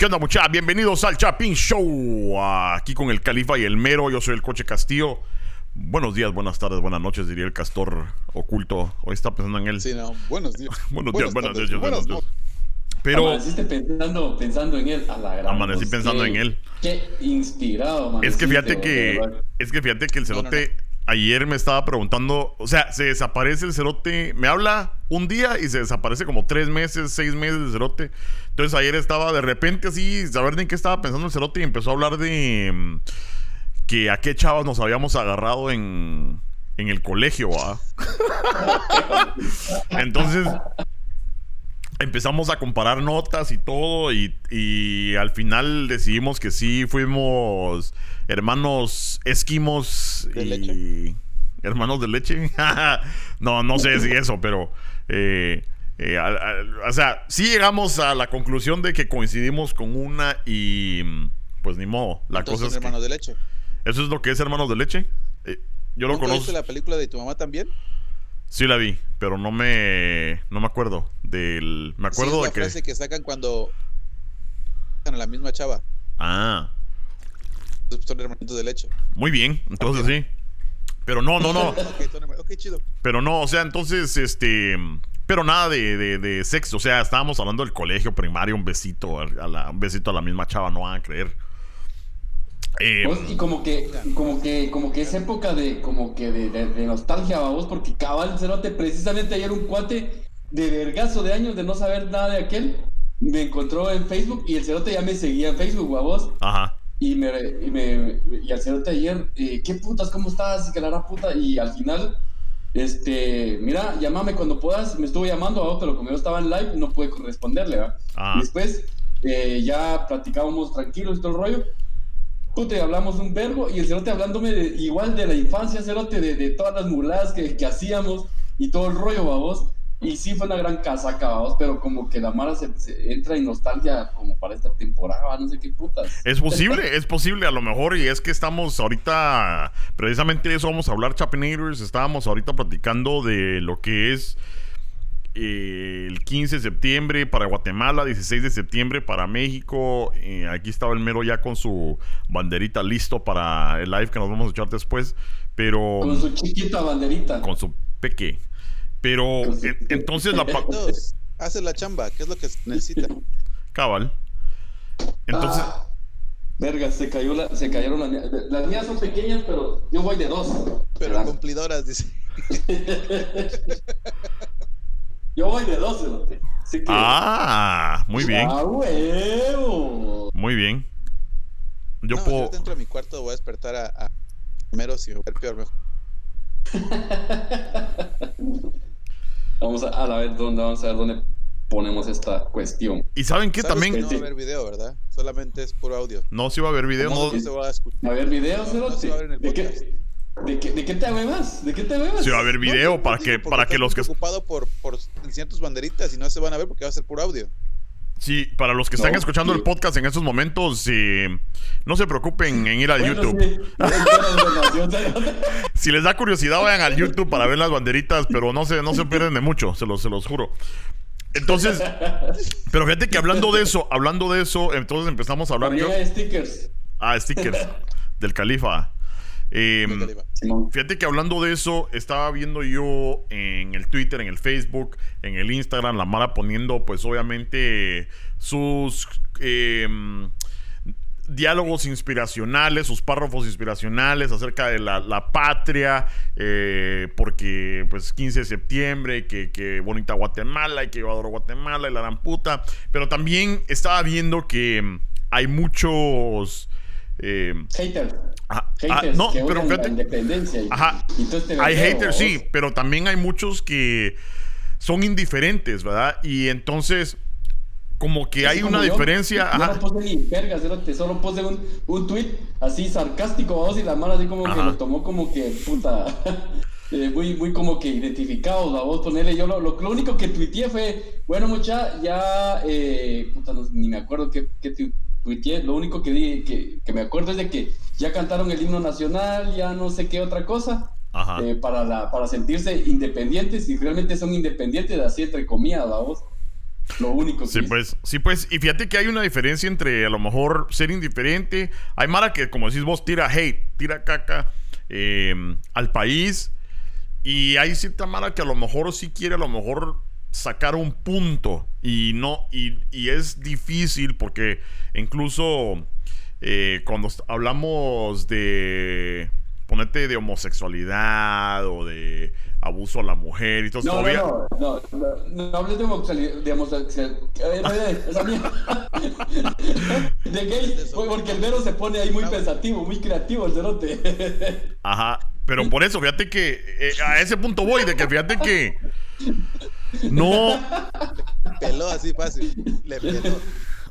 ¿Qué onda, muchachos? Bienvenidos al Chapin Show. Aquí con el Califa y el Mero. Yo soy el Coche Castillo. Buenos días, buenas tardes, buenas noches, diría el castor oculto. Hoy está pensando en él. Sí, no. Buenos días. buenos días, buenas tardes, noches, buenas noches. Pero Amaneciste pensando, pensando en él. A la gran, Amanecí pensando qué- en él. Qué inspirado, es amaneciste, que fíjate que es que fíjate que el No, no, cerote ayer me estaba preguntando, o sea, se desaparece el cerote, me habla un día y se desaparece como tres meses, seis meses el cerote. Entonces ayer estaba de repente así, saber ni qué estaba pensando el cerote y empezó a hablar de mm, que a qué chavas nos habíamos agarrado en, en el colegio, ¿va? Entonces empezamos a comparar notas y todo y, y al final decidimos que sí fuimos hermanos esquimos ¿De y leche? hermanos de leche. no, no sé si eso, pero eh, eh, o sea, sí llegamos a la conclusión de que coincidimos con una y pues ni modo. La Entonces cosa es que- hermanos de leche. eso es lo que es hermanos de leche. Eh, yo lo ¿Nunca conozco. viste la película de tu mamá también? Sí la vi, pero no me no me acuerdo del me Sí, acuerdo es de la que frase que sacan cuando a la misma chava. Ah, Son hermanitos de leche. muy bien, entonces sí. Pero no, no, no, Ok, son hermanos- ok, chido. pero no, o sea, entonces este pero nada de, de, de sexo, o sea, estábamos hablando del colegio primario, un besito a la, un besito a la misma chava, no van a creer. Eh, Vos, Y como que, como que, como que es época de, como que de, de- de nostalgia, vos, porque cabal cerote, precisamente ayer un cuate de vergazo de años de no saber nada de aquel, me encontró en Facebook y el cerote ya me seguía en Facebook, a vos. ajá. Y me, y me y al cerote ayer, eh, ¿qué putas, cómo estás? Y que la puta. Y al final, este, mira, llámame cuando puedas. Me estuvo llamando a otro, pero como yo estaba en live, no pude corresponderle, ¿va? Ah. Después, eh, ya platicábamos tranquilos y todo el rollo. Puta, hablamos un verbo y el cerote hablándome de- igual de la infancia, cerote, de, de todas las muladas que, que hacíamos y todo el rollo, babos. Y sí fue una gran casaca, babos, pero como que la Mara se, se entra en nostalgia como para esta temporada, no sé qué putas. Es posible, es posible a lo mejor y es que estamos ahorita, precisamente eso vamos a hablar, Chapinators, estábamos ahorita platicando de lo que es eh, el 15 de septiembre para Guatemala, 16 de septiembre para México, eh, aquí estaba el mero ya con su banderita listo para el live que nos vamos a echar después, pero Con su chiquita banderita. con su peque. Pero su- entonces la... hace la chamba, ¿qué es lo que necesita? Cabal. Entonces... Ah, verga, se cayó la, se cayeron las mías. Las mías son pequeñas, pero yo voy de dos. Pero ¿verdad? cumplidoras, dice. Yo voy de dos, cerote. Así que- Ah, muy bien, ¡Ah, huevo! muy bien. Yo no, puedo... yo dentro de mi cuarto voy a despertar a, a primero si me voy a ver peor mejor. Vamos a, a ver dónde, vamos a ver dónde ponemos esta cuestión. Y saben ¿Sabes también... que no va a haber video, ¿verdad? Solamente es puro audio. No, sí va a haber video, ¿Cómo no, no se va a escuchar? A ver, video, No, no se va a ver en el ¿De, podcast. qué, de, qué, ¿De qué te huevas? ¿De qué te huevas? sí va a haber video No, para que para que los que preocupado por, por tus banderitas y no se van a ver porque va a ser puro audio. sí, para los que están No, escuchando sí. el podcast en estos momentos, eh, no se preocupen en ir al Bueno, YouTube. sí. Si les da curiosidad, vayan al YouTube para ver las banderitas, pero no se no se pierden de mucho, se los se los juro. Entonces, pero fíjate que hablando de eso, hablando de eso, entonces empezamos a hablar yo stickers. ah, stickers del Califa. Eh. Simón. Fíjate que hablando de eso, estaba viendo yo en el Twitter, en el Facebook, en el Instagram, la Mara poniendo, pues obviamente, sus eh, diálogos inspiracionales, sus párrafos inspiracionales acerca de la, la patria, eh, porque pues 15 de septiembre, que, que bonita Guatemala y que yo adoro Guatemala y la gran puta. Pero también estaba viendo que hay muchos... eh, Haters. ah, ah, Haters no, que pero la fíjate, independencia. Y, Ajá. y hay haters, sí, pero también hay muchos que son indiferentes, ¿verdad? Y entonces, como que hay una yo, diferencia. Yo ajá. no puse ni verga, cerote, solo puse un, un tweet así sarcástico, vamos, y la mala así como que Ajá. lo tomó como que, puta, eh, muy, muy como que identificado, la voz, ponerle, yo lo, lo, lo único que tuiteé fue, bueno, mucha, ya, eh, puta, no- ni me acuerdo qué, qué tuiteé, lo único que, di, que, que me acuerdo es de que ya cantaron el himno nacional, ya no sé qué otra cosa, Ajá. eh, para, la, para sentirse independientes, y realmente son independientes, así entre comillas, la voz. Lo único que Sí, pues, sí, pues, y fíjate que hay una diferencia entre a lo mejor ser indiferente. Hay Mara que, como decís vos, tira hate, tira caca eh, al país. Y hay cierta Mara que a lo mejor sí quiere a lo mejor sacar un punto. Y no, y, y es difícil porque incluso eh, cuando hablamos de ponerte de homosexualidad o de abuso a la mujer y todo eso, No, todavía- no, no, no, no, no hables de homosexualidad, de homosexual- porque el Vero se pone ahí muy pensativo, muy creativo el cerote. Ajá, pero por eso, fíjate que eh, a ese punto voy, de que fíjate que no, Peló así fácil. Le peló.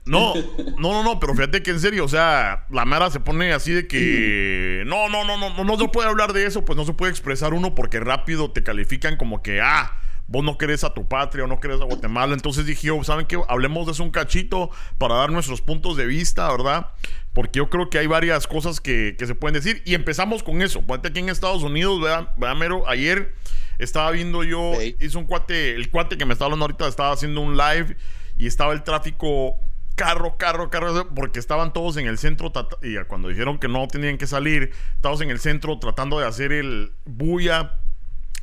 no, no, no, no, pero fíjate que en serio, o sea, la Mara se pone así de que no, no, no, no, no, no se puede hablar de eso, pues no se puede expresar uno porque rápido te califican como que, ah, vos no querés a tu patria o no querés a Guatemala. Entonces dije, yo, ¿saben qué? Hablemos de eso un cachito para dar nuestros puntos de vista, ¿verdad? Porque yo creo que hay varias cosas que, que se pueden decir. Y empezamos con eso. Ponte aquí en Estados Unidos, ¿verdad? ¿verdad, Mero? Ayer estaba viendo yo, hizo un cuate, el cuate que me estaba hablando ahorita estaba haciendo un live y estaba el tráfico carro, carro, carro, porque estaban todos en el centro y cuando dijeron que no tenían que salir, estábamos en el centro tratando de hacer el bulla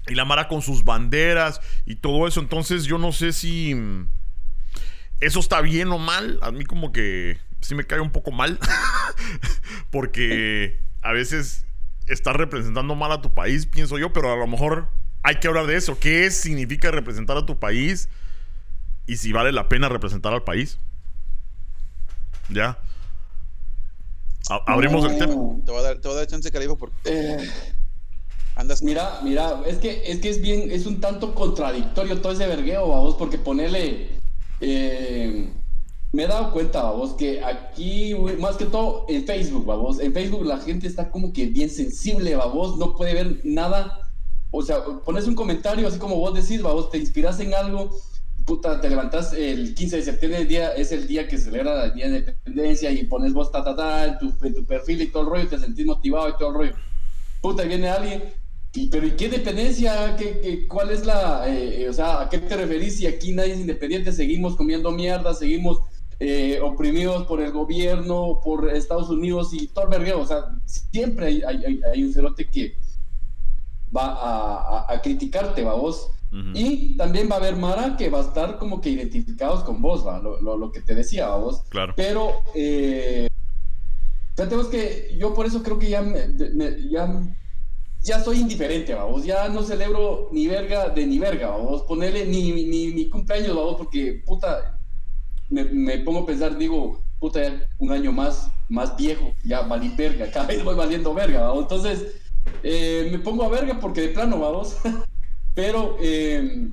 y la Mara con sus banderas y todo eso. Entonces yo no sé si eso está bien o mal. A mí como que sí me cae un poco mal. Porque a veces estás representando mal a tu país, pienso yo, pero a lo mejor hay que hablar de eso. ¿Qué significa representar a tu país? Y si vale la pena representar al país. ¿Ya? A- abrimos el tema. Te voy a dar, te voy a dar chance, Califa, porque Eh, andas. Mira, mira, es que, es que es bien, es un tanto contradictorio todo ese vergueo, vos, porque ponele. eh, me he dado cuenta, vos, que aquí, más que todo en Facebook, vos, en Facebook la gente está como que bien sensible, vos, no puede ver nada. O sea, pones un comentario así como vos decís, vos, te inspiras en algo, puta, te levantás el 15 de septiembre, el día, es el día que celebra el Día de Independencia y pones vos ta, ta, ta, en tu, en tu perfil y todo el rollo, te sentís motivado y todo el rollo. Puta, viene alguien y, pero ¿y qué dependencia? ¿Qué, qué- cuál es la, eh, eh, o sea, a qué te referís si aquí nadie es independiente? Seguimos comiendo mierda, seguimos eh, oprimidos por el gobierno, por Estados Unidos y todo el vergueo. O sea, siempre hay, hay, hay- hay un cerote que va a, a- a criticarte, va vos. Y también va a haber Mara que va a estar como que identificados con vos, va, lo, lo- lo que te decía, va vos. Claro. Pero, eh, que yo por eso creo que ya, me- me- ya, ya soy indiferente, vamos. Ya no celebro ni verga de ni verga, vamos. Ponerle ni, ni mi cumpleaños, vamos, porque puta, me, me pongo a pensar, digo, puta, ya un año más, más viejo, ya valí verga, cada vez voy valiendo verga, vamos. Entonces, eh, me pongo a verga porque de plano, vamos. Pero, eh,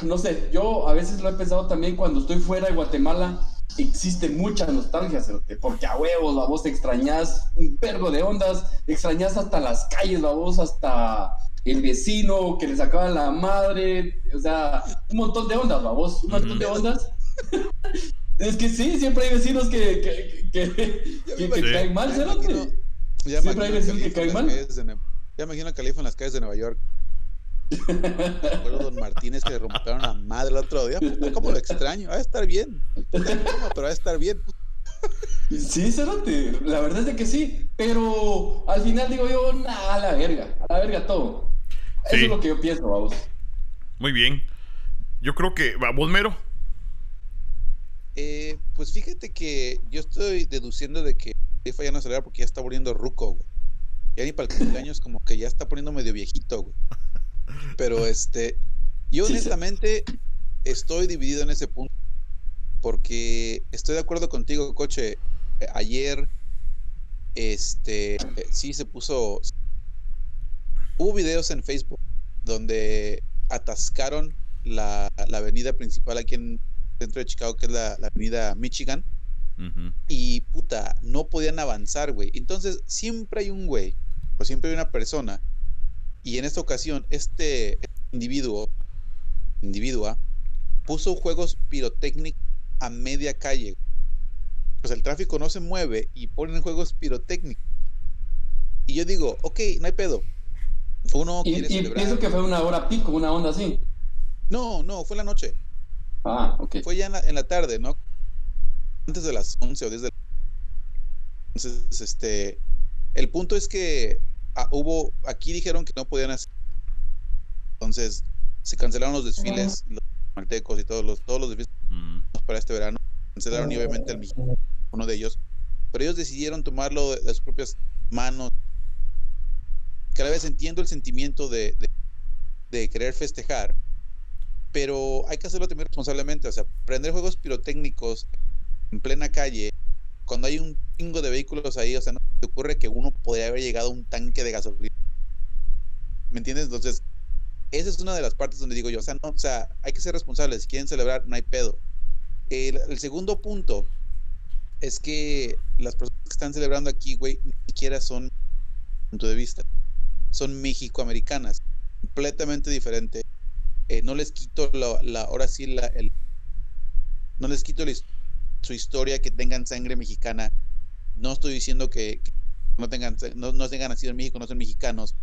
no sé, yo a veces lo he pensado también cuando estoy fuera de Guatemala, existe mucha nostalgia, cerote, porque a huevos, la voz extrañas un pergo de ondas, extrañas hasta las calles, la voz hasta el vecino que le sacaba la madre, o sea, un montón de ondas, la voz, un montón de ondas. es que sí, siempre hay vecinos que, que, que, que- caen mal, cerote. imagino- ya Siempre hay vecinos que caen mal. de Ya imagino a Califa en las calles de Nueva York. Recuerdo a Don Martínez que le rompieron la madre el otro día. Puta, ¿Cómo lo extraño? Va a estar bien. Pero va a estar bien. Sí, Cerote, la verdad es de que sí, pero al final digo yo, nada, a la verga, a la verga todo. Eso Sí. es lo que yo pienso, vamos. Muy bien. Yo creo que. ¿va, ¿Vos, Mero? Eh, pues fíjate que yo estoy deduciendo de que Califa ya no celebra porque ya está volviendo ruco, güey. Ya ni para el cumpleaños como que ya está poniendo medio viejito, güey. Pero este, yo honestamente estoy dividido en ese punto. Porque estoy de acuerdo contigo, coche. Ayer, este, sí se puso. Hubo videos en Facebook donde atascaron la, la avenida principal aquí en el centro de Chicago, que es la, la avenida Michigan y puta, no podían avanzar, güey. Entonces, siempre hay un güey, o siempre hay una persona, y en esta ocasión, este individuo, individua, puso juegos pirotécnicos a media calle. Sea, el tráfico no se mueve y ponen juegos pirotécnicos. Y yo digo, ok, no hay pedo. Uno Y, quiere y celebrar. pienso que fue una hora pico, una onda así. No, no, fue en la noche. Ah, ok. Fue ya en la, en la tarde, ¿no? Antes de las 11 o desde Entonces, este, el punto es que ah, hubo, aquí dijeron que no podían hacer. Entonces, se cancelaron los desfiles, los maltecos y todos los, todos los desfiles Mm, para este verano. Cancelaron y obviamente el mexicano, uno de ellos. Pero ellos decidieron tomarlo de, de sus propias manos. Cada vez entiendo el sentimiento de, de, de querer festejar, pero hay que hacerlo también responsablemente. O sea, prender juegos pirotécnicos en plena calle, cuando hay un chingo de vehículos ahí, o sea, no te ocurre que uno podría haber llegado a un tanque de gasolina. ¿Me entiendes? Entonces, esa es una de las partes donde digo yo, o sea, no, o sea, hay que ser responsables. Si quieren celebrar, no hay pedo. El, segundo punto es que las personas que están celebrando aquí, güey, ni siquiera son punto de vista. Son mexicoamericanas, completamente diferente. Eh, no les quito la, la ahora sí la, el, no les quito la his- su historia que tengan sangre mexicana. No estoy diciendo que, que no tengan no, no tengan nacido en México, no son mexicanos,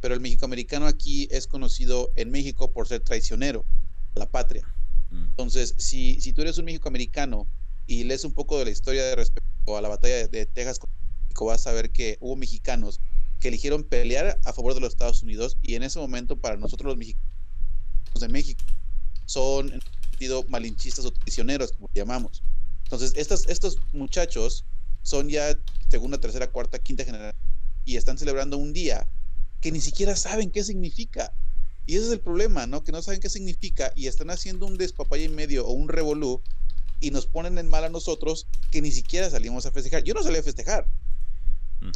pero el mexicoamericano aquí es conocido en México por ser traicionero a la patria. mm, Entonces, si, si tú eres un mexicoamericano y lees un poco de la historia de respecto a la batalla de, de Texas con México, vas a ver que hubo mexicanos que eligieron pelear a favor de los Estados Unidos y en ese momento para nosotros los mexicanos de México son en sentido malinchistas o traicioneros, como llamamos. Entonces, estos, estos muchachos son ya segunda, tercera, cuarta, quinta generación y están celebrando un día que ni siquiera saben qué significa. Y ese es el problema, ¿no? Que no saben qué significa y están haciendo un despapalle en medio o un revolú y nos ponen en mal a nosotros que ni siquiera salimos a festejar. Yo no salí a festejar.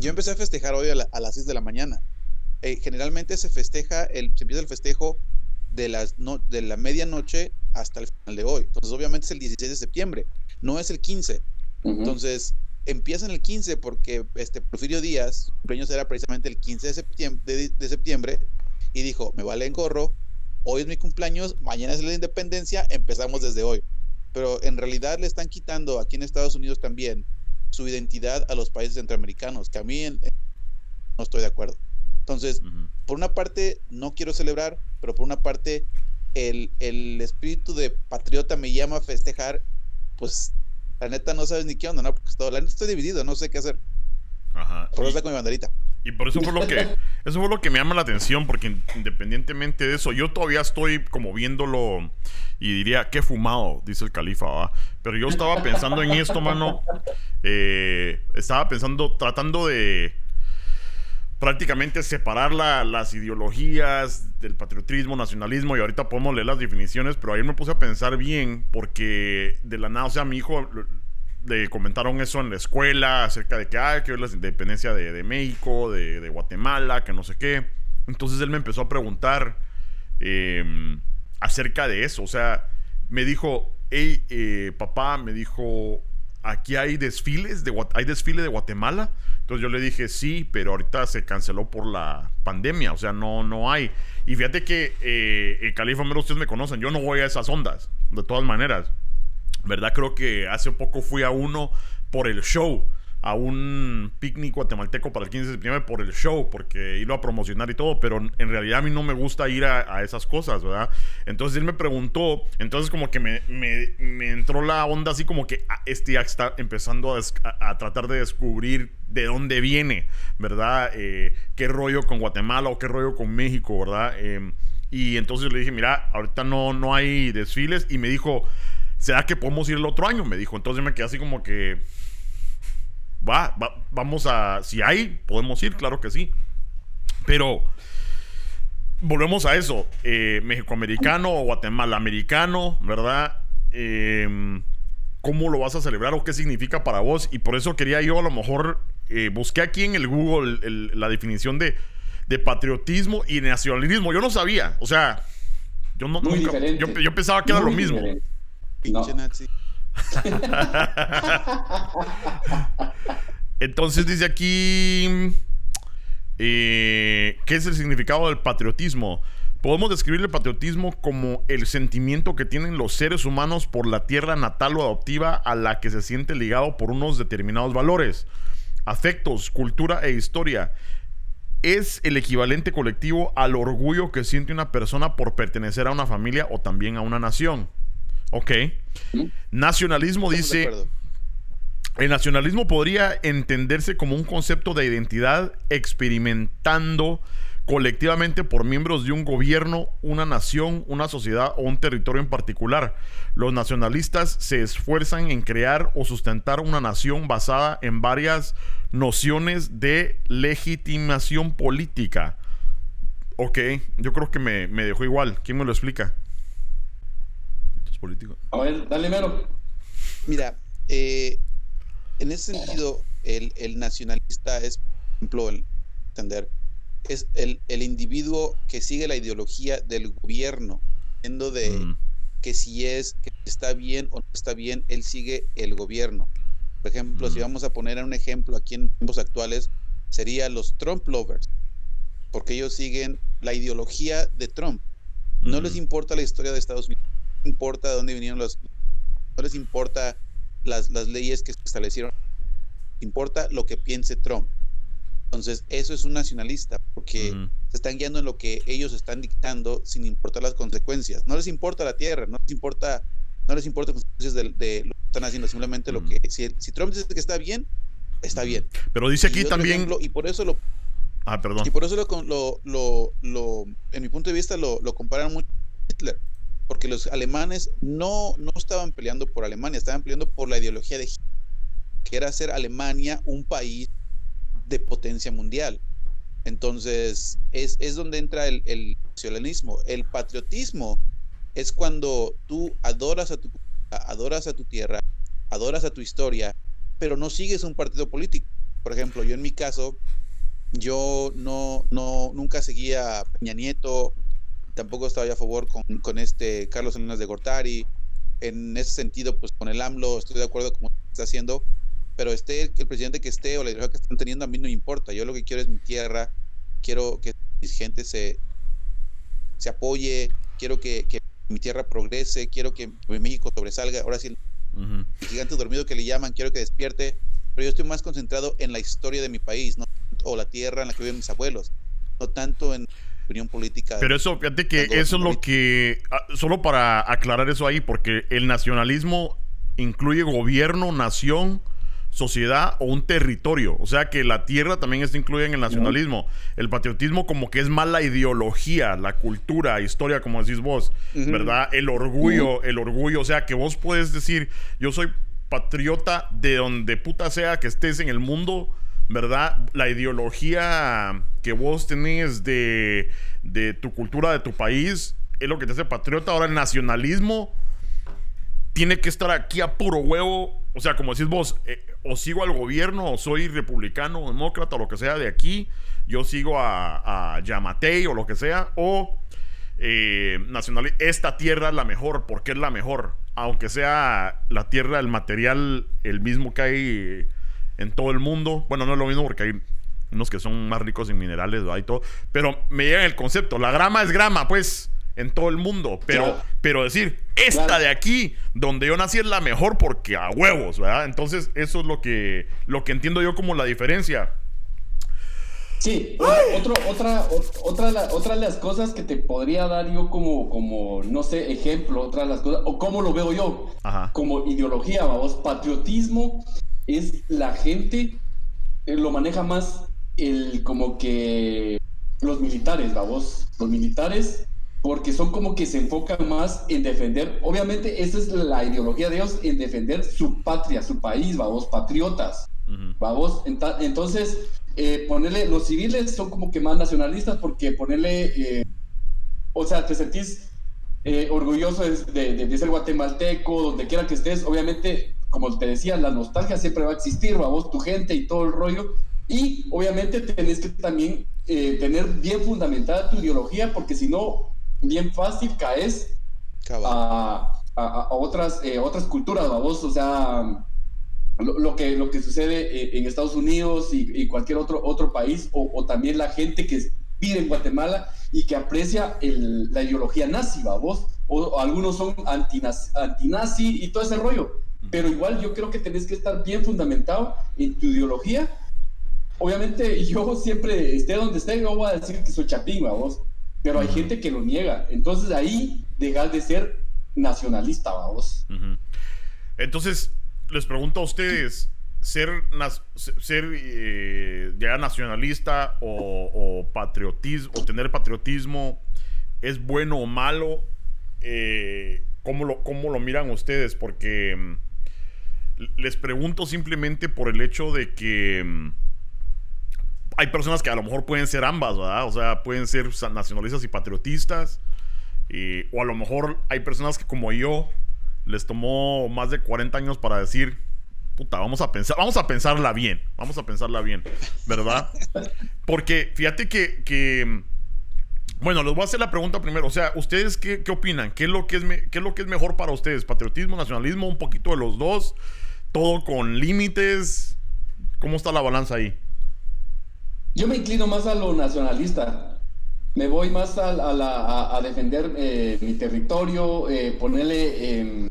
Yo empecé a festejar hoy a, la- a las 6 de la mañana. Eh, generalmente se festeja, el, se empieza el festejo de, las no, de la medianoche hasta el final de hoy. Entonces, obviamente es el 16 de septiembre, no es el 15. Ujú. Entonces, empieza en el 15 porque este Porfirio Díaz, su cumpleaños era precisamente el 15 de septiembre, de, de septiembre y dijo, me vale en gorro, hoy es mi cumpleaños, mañana es la independencia, empezamos desde hoy. Pero en realidad le están quitando aquí en Estados Unidos también su identidad a los países centroamericanos, que a mí en- en- no estoy de acuerdo. Entonces, por una parte no quiero celebrar, pero por una parte el, el espíritu de patriota me llama a festejar, pues la neta no sabes ni qué onda, ¿no? Porque estoy, la neta estoy dividido, no sé qué hacer. Ajá. Por Y- eso saco mi banderita. Y por eso fue lo que eso fue lo que me llama la atención porque in- independientemente de eso yo todavía estoy como viéndolo y diría qué fumado dice el califa ¿va? pero yo estaba pensando en esto mano eh, estaba pensando tratando de prácticamente separar la- las ideologías del patriotismo, nacionalismo y ahorita podemos leer las definiciones, pero ayer me puse a pensar bien porque de la nada, o sea, a mi hijo le comentaron eso en la escuela acerca de que, ah, que es la independencia de, México, de, Guatemala, que no sé qué. Entonces él me empezó a preguntar eh, acerca de eso, o sea, me dijo, hey, eh, papá, me dijo, aquí hay desfiles, de, hay desfile de Guatemala. Entonces yo le dije, sí, pero ahorita se canceló por la pandemia, o sea, no, no hay. Y fíjate que eh, el Califa, mero, ustedes me conocen, yo no voy a esas ondas, de todas maneras. ¿Verdad? Creo que hace poco fui a uno por el show, a un picnic guatemalteco para el 15 de septiembre por el show, porque iba a promocionar y todo, pero en realidad a mí no me gusta ir a, esas cosas, ¿verdad? Entonces él me preguntó, entonces como que me, me- entró la onda así como que ah, este ya está empezando a- a tratar de descubrir de dónde viene, ¿verdad? Eh, qué rollo con Guatemala o qué rollo con México, ¿verdad? Em, y entonces le dije, mira, ahorita no, no hay desfiles y me dijo, ¿será que podemos ir el otro año? Me dijo, entonces me quedé así como que, va, va- vamos a, si hay, podemos ir, claro que sí. Pero volvemos a eso, eh, México-americano o Guatemala-americano, ¿verdad? Em, ¿Cómo lo vas a celebrar o qué significa para vos? Y por eso quería yo a lo mejor, eh, busqué aquí en el Google el- la definición de, de patriotismo y nacionalismo. Yo no sabía, o sea, yo no nunca- yo, yo pensaba que era lo mismo. No. Entonces dice aquí, eh, ¿qué es el significado del patriotismo? Podemos describir el patriotismo como el sentimiento que tienen los seres humanos por la tierra natal o adoptiva a la que se siente ligado por unos determinados valores, afectos, cultura e historia. Es el equivalente colectivo al orgullo que siente una persona por pertenecer a una familia o también a una nación. Ok. Nacionalismo dice... El nacionalismo podría entenderse como un concepto de identidad experimentando colectivamente por miembros de un gobierno, una nación, una sociedad o un territorio en particular. Los nacionalistas se esfuerzan en crear o sustentar una nación basada en varias nociones de legitimación política. Ok, yo creo que me, me dejó igual. ¿Quién me lo explica? Mitos políticos. A ver, dale mero. Mira, eh, en ese sentido, el, el nacionalista es, por ejemplo, el entender, es el, el individuo que sigue la ideología del gobierno, siendo de Mm, que si es, que está bien o no está bien, él sigue el gobierno. Por ejemplo, si Mm. vamos a poner un ejemplo aquí en tiempos actuales, sería los Trump lovers, porque ellos siguen la ideología de Trump. No les mm, importa la historia de Estados Unidos, importa de dónde vinieron los, no les importa las, las leyes que se establecieron, importa lo que piense Trump. Entonces, eso es un nacionalista, porque se están guiando en lo que ellos están dictando sin importar las consecuencias. No les importa la tierra, no les importa, no les importa las consecuencias de, de lo que están haciendo, simplemente lo que, si, si Trump dice que está bien, está bien. Pero dice aquí también... ejemplo, y por eso lo, Ah, perdón. y por eso lo, lo, lo, lo- en mi punto de vista, lo, lo comparan mucho con Hitler. Porque los alemanes no, no estaban peleando por Alemania, estaban peleando por la ideología de Hitler, que era hacer Alemania un país de potencia mundial. Entonces, es, es donde entra el, nacionalismo. El patriotismo es cuando tú adoras a tu adoras a tu tierra, adoras a tu historia, pero no sigues un partido político. Por ejemplo, yo en mi caso, yo no, no, nunca seguía a Peña Nieto, tampoco estaba yo a favor con, con este Carlos Salinas de Gortari. En ese sentido, pues con el AMLO estoy de acuerdo con lo que está haciendo, pero esté el, el presidente que esté o la ideología que están teniendo, a mí no me importa. Yo lo que quiero es mi tierra, quiero que mi gente se, se apoye, quiero que, que mi tierra progrese, quiero que México sobresalga. Ahora sí, el gigante dormido que le llaman, quiero que despierte, pero yo estoy más concentrado en la historia de mi país, ¿no? o la tierra en la que viven mis abuelos, no tanto en opinión política. Pero eso, fíjate que eso es lo que. ah, Solo para aclarar eso ahí, porque el nacionalismo incluye gobierno, nación, sociedad o un territorio. O sea que la tierra también está incluida en el nacionalismo. El patriotismo, como que es más la ideología, la cultura, historia, como decís vos. ¿verdad? El orgullo, el orgullo. O sea que vos puedes decir, yo soy patriota de donde puta sea que estés en el mundo. ¿Verdad? La ideología que vos tenés de, de tu cultura, de tu país, es lo que te hace patriota. Ahora el nacionalismo tiene que estar aquí a puro huevo. O sea, como decís vos, eh, o sigo al gobierno, o soy republicano, demócrata, o lo que sea de aquí. Yo sigo a, a Yamatei o lo que sea. O eh, nacional, esta tierra es la mejor, porque es la mejor. Aunque sea la tierra, el material, el mismo que hay en todo el mundo. Bueno, no es lo mismo porque hay unos que son más ricos en minerales ¿verdad? y todo. Pero me llega el concepto. La grama es grama, pues, en todo el mundo. Pero, Claro. pero decir, esta Claro. de aquí, donde yo nací, es la mejor porque a huevos, ¿verdad? Entonces, eso es lo que, lo que entiendo yo como la diferencia. Sí, otro, otra, otra, otra de las cosas que te podría dar yo como, como, no sé, ejemplo, otra de las cosas, o cómo lo veo yo, Ajá. como ideología, vamos, patriotismo es la gente, eh, lo maneja más el, como que los militares, vamos, los militares, porque son como que se enfocan más en defender, obviamente esa es la ideología de ellos, en defender su patria, su país, vamos, patriotas. Vamos, enta- entonces, eh, ponerle, los civiles son como que más nacionalistas porque ponerle, eh, o sea, te sentís eh, orgulloso de, de- de ser guatemalteco, donde quiera que estés, obviamente, como te decía, la nostalgia siempre va a existir, vamos, tu gente y todo el rollo, y obviamente tenés que también eh, tener bien fundamentada tu ideología, porque si no, bien fácil caes a, a- a otras, eh, otras culturas, vamos, o sea, lo, lo que, lo que sucede eh, en Estados Unidos y, y cualquier otro, otro país, o, o también la gente que vive en Guatemala y que aprecia el- la ideología nazi, vos, o, o algunos son antinazi, antinazi y todo ese rollo, pero igual yo creo que tenés que estar bien fundamentado en tu ideología. Obviamente yo siempre, esté donde esté, yo voy a decir que soy chapín, vos, pero hay gente que lo niega, entonces ahí dejas de ser nacionalista, vamos. Entonces, les pregunto a ustedes, ser, ser eh, ya nacionalista o, patriotismo, o tener patriotismo, ¿es bueno o malo? Eh, ¿cómo, lo, ¿Cómo lo miran ustedes? Porque mm, les pregunto simplemente por el hecho de que mm, hay personas que a lo mejor pueden ser ambas, ¿verdad? O sea, pueden ser nacionalistas y patriotistas. o a lo mejor hay personas que como yo les tomó más de 40 años para decir, puta, vamos a pensar, vamos a pensarla bien, vamos a pensarla bien, ¿verdad? Porque fíjate que, que bueno, les voy a hacer la pregunta primero. O sea, ¿ustedes qué, qué opinan? ¿Qué es, lo que es ¿Qué es lo que es mejor para ustedes? ¿Patriotismo, nacionalismo, un poquito de los dos? ¿Todo con límites? ¿Cómo está la balanza ahí? Yo me inclino más a lo nacionalista. Me voy más a, a, defender eh, mi territorio, eh, ponerle... Em,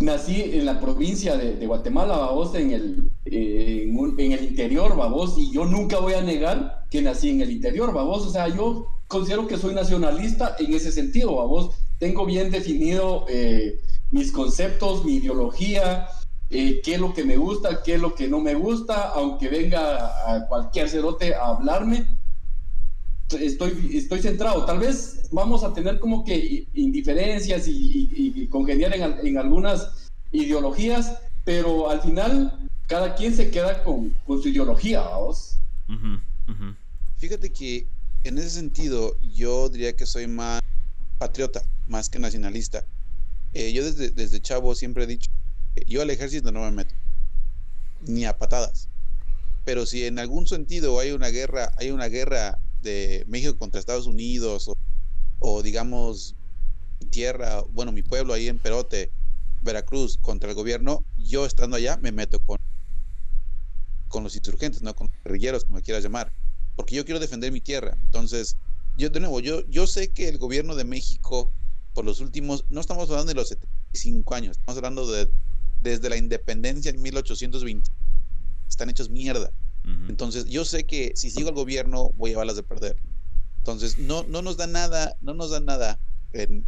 nací en la provincia de, Guatemala, babos, en el, eh, en, el interior, babos, y yo nunca voy a negar que nací en el interior, babos. O sea, yo considero que soy nacionalista en ese sentido, babos. Tengo bien definido mis conceptos, mi ideología, eh, qué es lo que me gusta, qué es lo que no me gusta, aunque venga a cualquier cerote a hablarme, estoy, estoy centrado. Tal vez vamos a tener como que indiferencias y, congeniar en, algunas ideologías, pero al final cada quien se queda con, su ideología, vamos. Fíjate que en ese sentido yo diría que soy más patriota, más que nacionalista. Eh, yo desde, desde chavo siempre he dicho yo al ejército no me meto, ni a patadas. Pero si en algún sentido hay una guerra, hay una guerra de México contra Estados Unidos o, digamos tierra, bueno, mi pueblo ahí en Perote, Veracruz contra el gobierno, yo estando allá me meto con con los insurgentes, no con los guerrilleros, como quieras llamar, porque yo quiero defender mi tierra. Entonces, yo de nuevo, yo yo sé que el gobierno de México por los últimos, no estamos hablando de los 75 años, estamos hablando de desde la independencia en 1820. Están hechos mierda. Entonces, yo sé que si sigo al gobierno voy a balas de perder. Entonces, no, no nos da nada, no nos da nada en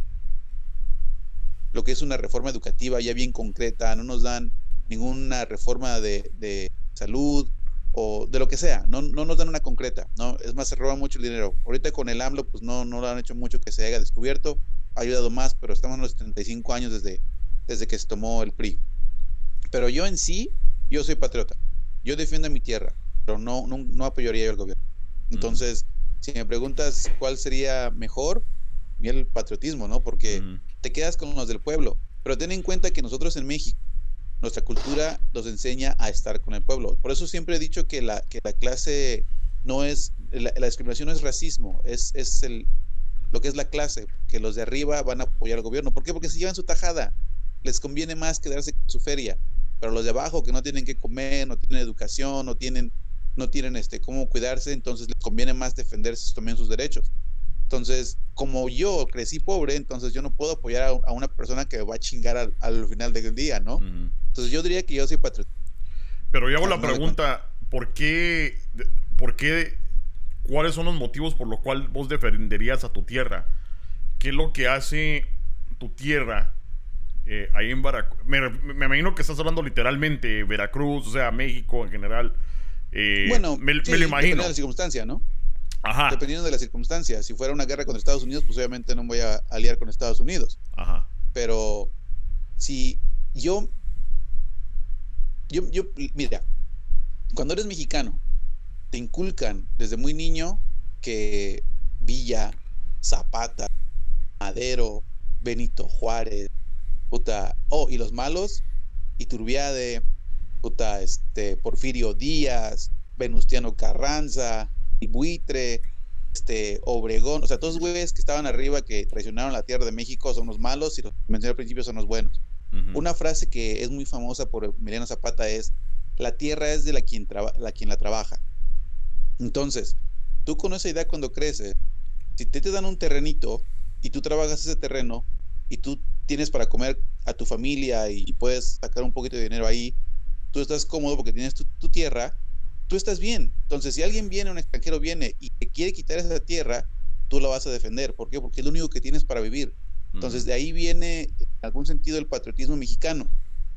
lo que es una reforma educativa ya bien concreta, no nos dan ninguna reforma de, salud o de lo que sea, no, no nos dan una concreta, ¿no? Es más, se roba mucho el dinero. Ahorita con el AMLO, pues no, no lo han hecho mucho que se haya descubierto, ha ayudado más, pero estamos en los 35 años desde, desde que se tomó el PRI. Pero yo en sí, yo soy patriota. Yo defiendo mi tierra, pero no, no, apoyaría yo al gobierno. Entonces, si me preguntas cuál sería mejor, el patriotismo, ¿no? Porque te quedas con los del pueblo. Pero ten en cuenta que nosotros en México, nuestra cultura nos enseña a estar con el pueblo. Por eso siempre he dicho que la, que la clase no es, la, discriminación no es racismo, es, es el, lo que es la clase, que los de arriba van a apoyar al gobierno. ¿Por qué? Porque se llevan su tajada. Les conviene más quedarse con su feria pero los de abajo que no tienen que comer, no tienen educación, no tienen, no tienen este, cómo cuidarse, entonces les conviene más defenderse también sus derechos. Entonces, como yo crecí pobre, entonces yo no puedo apoyar a, una persona que va a chingar al, final del día, ¿no? Entonces yo diría que yo soy patriota. Pero yo hago la pregunta, ¿por qué, ¿por qué, cuáles son los motivos por los cuales vos defenderías a tu tierra? ¿Qué es lo que hace tu tierra eh, ahí en Veracruz. Me, imagino que estás hablando literalmente Veracruz, o sea, México en general. Eh, bueno, me, lo imagino. Dependiendo de la circunstancia, ¿no? Ajá. Dependiendo de la circunstancia. Si fuera una guerra contra Estados Unidos, pues obviamente no voy a aliar con Estados Unidos. Ajá. Pero si yo, yo, yo, mira, cuando eres mexicano, te inculcan desde muy niño que Villa, Zapata, Madero, Benito Juárez, puta, oh, y los malos, Iturbiade, puta, este, Porfirio Díaz, Venustiano Carranza, y Buitre, este, Obregón, o sea, todos los güeyes que estaban arriba que traicionaron la tierra de México son los malos y los que mencioné al principio son los buenos. Una frase que es muy famosa por Emiliano Zapata es, la tierra es de la quien, la, quien la trabaja. Entonces, tú con esa idea cuando creces, si te, te dan un terrenito y tú trabajas ese terreno y tú tienes para comer a tu familia y puedes sacar un poquito de dinero ahí, tú estás cómodo porque tienes tu, tierra, tú estás bien. Entonces, si alguien viene, un extranjero viene y te quiere quitar esa tierra, tú la vas a defender. ¿Por qué? Porque es lo único que tienes para vivir. Entonces, de ahí viene, en algún sentido, el patriotismo mexicano.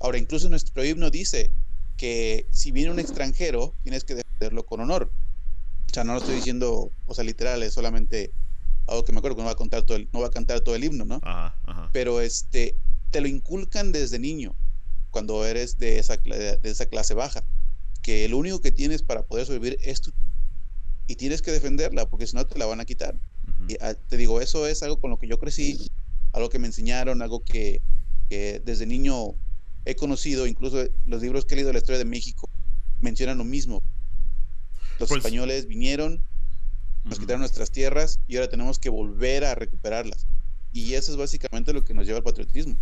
Ahora, incluso nuestro himno dice que si viene un extranjero, tienes que defenderlo con honor. O sea, no lo estoy diciendo, o sea, literal, es solamente algo que me acuerdo que no va a contar todo el, no va a cantar todo el himno, ¿no? Ajá, ajá. Pero este, te lo inculcan desde niño, cuando eres de esa, de esa clase baja, que lo único que tienes para poder sobrevivir es tu y tienes que defenderla porque si no te la van a quitar. Y, ah, te digo, eso es algo con lo que yo crecí, algo que me enseñaron, algo que, que desde niño he conocido, incluso los libros que he leído de la historia de México mencionan lo mismo. Los Pues- españoles vinieron, nos quitaron nuestras tierras y ahora tenemos que volver a recuperarlas. Y eso es básicamente lo que nos lleva al patriotismo.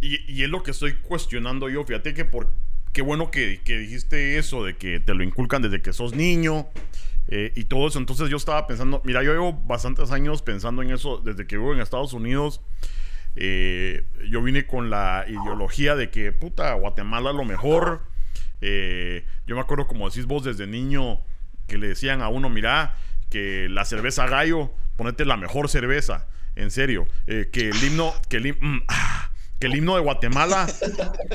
Y, y es lo que estoy cuestionando yo. Fíjate que por qué bueno que, que dijiste eso, de que te lo inculcan desde que sos niño eh, y todo eso. Entonces yo estaba pensando, mira, yo llevo bastantes años pensando en eso desde que vivo en Estados Unidos. Eh, yo vine con la ideología de que, puta, Guatemala lo mejor. Eh, yo me acuerdo, como decís vos, desde niño, que le decían a uno, mira, que la cerveza gallo, ponete la mejor cerveza. En serio. Eh, que el himno, que el, mm, ah, que el himno de Guatemala,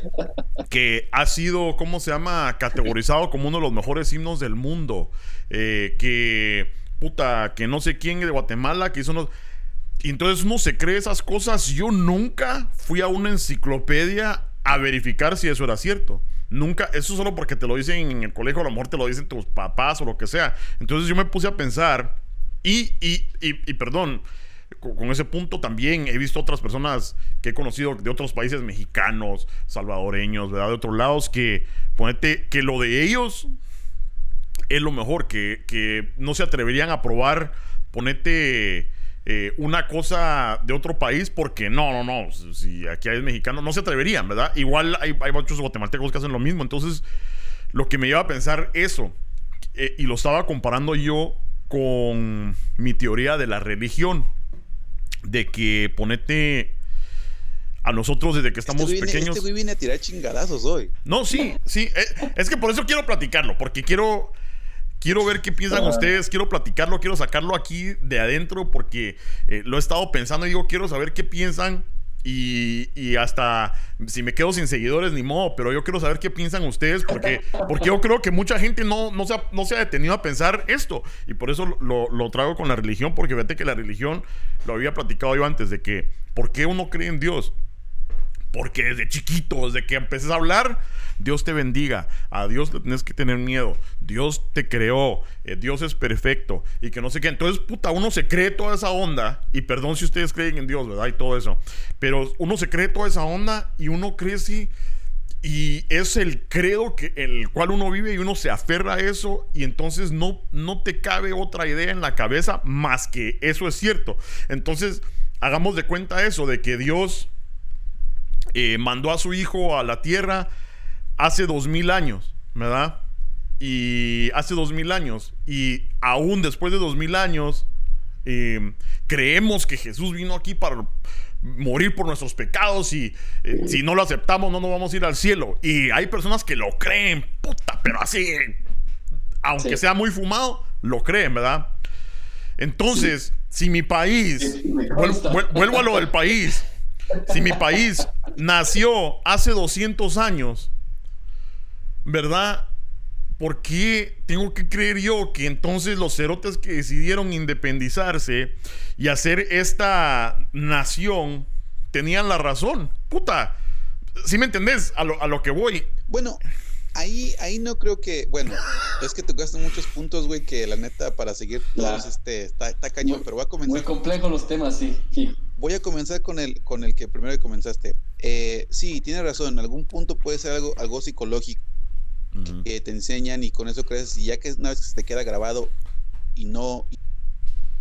que ha sido, ¿cómo se llama? Categorizado como uno de los mejores himnos del mundo. Eh, que, puta, que no sé quién de Guatemala, que hizo unos... Entonces uno se cree esas cosas. Yo nunca fui a una enciclopedia a verificar si eso era cierto. Nunca, eso solo porque te lo dicen en el colegio, a lo mejor te lo dicen tus papás o lo que sea. Entonces yo me puse a pensar y, y, y, y perdón, con, ese punto también he visto otras personas que he conocido de otros países mexicanos, salvadoreños, ¿verdad? De otros lados que, ponete, que lo de ellos es lo mejor, que, que no se atreverían a probar, ponete eh, una cosa de otro país, porque no, no, no, si aquí hay mexicanos, no se atreverían, ¿verdad? Igual hay, hay muchos guatemaltecos que hacen lo mismo, entonces lo que me lleva a pensar eso, eh, y lo estaba comparando yo con mi teoría de la religión, de que ponete a nosotros desde que estamos este viene, pequeños... este güey viene a tirar chingadazos hoy. No, sí, sí. eh, Es, que por eso quiero platicarlo, porque quiero. Quiero ver qué piensan Ah. ustedes, quiero platicarlo, quiero sacarlo aquí de adentro, porque eh, lo he estado pensando y digo, quiero saber qué piensan. Y, y hasta si me quedo sin seguidores, ni modo, pero yo quiero saber qué piensan ustedes, porque, porque yo creo que mucha gente no, no, se ha, no se ha detenido a pensar esto. Y por eso lo, lo traigo con la religión, porque fíjate que la religión, lo había platicado yo antes, de que, ¿por qué uno cree en Dios? Porque desde chiquito, desde que empeces a hablar, Dios te bendiga. A Dios le tienes que tener miedo. Dios te creó. eh, Dios es perfecto. Y que no sé qué. Entonces, puta, uno se cree toda esa onda. Y perdón si ustedes creen en Dios, ¿verdad? Y todo eso. Pero uno se cree toda esa onda y uno crece. Y es el credo que, el cual uno vive y uno se aferra a eso. Y entonces no, no te cabe otra idea en la cabeza más que eso es cierto. Entonces, hagamos de cuenta eso, de que Dios eh, mandó a su hijo a la tierra hace dos mil años, ¿verdad? Y hace dos mil años. Y aún después de dos mil años, eh, creemos que Jesús vino aquí para morir por nuestros pecados y eh, si no lo aceptamos no nos vamos a ir al cielo. Y hay personas que lo creen, puta, pero así, aunque Sí. sea muy fumado, lo creen, ¿verdad? Entonces, si mi país, vuelvo a lo del país, si mi país nació hace 200 años, ¿verdad? ¿Por qué tengo que creer yo que entonces los cerotes que decidieron independizarse y hacer esta nación tenían la razón? Puta, ¿sí me entendés? A lo, a lo que voy. Bueno, ahí, ahí no creo que, bueno, es que te muchos puntos, güey, que la neta para seguir todos Claro. este está, está cañón, pero voy a Muy comenzar, complejos los temas, sí. voy a comenzar con el, con el que primero que comenzaste. Eh, sí, tienes razón, en algún punto puede ser algo, algo psicológico que te enseñan y con eso crees, y ya que una vez que se te queda grabado y no y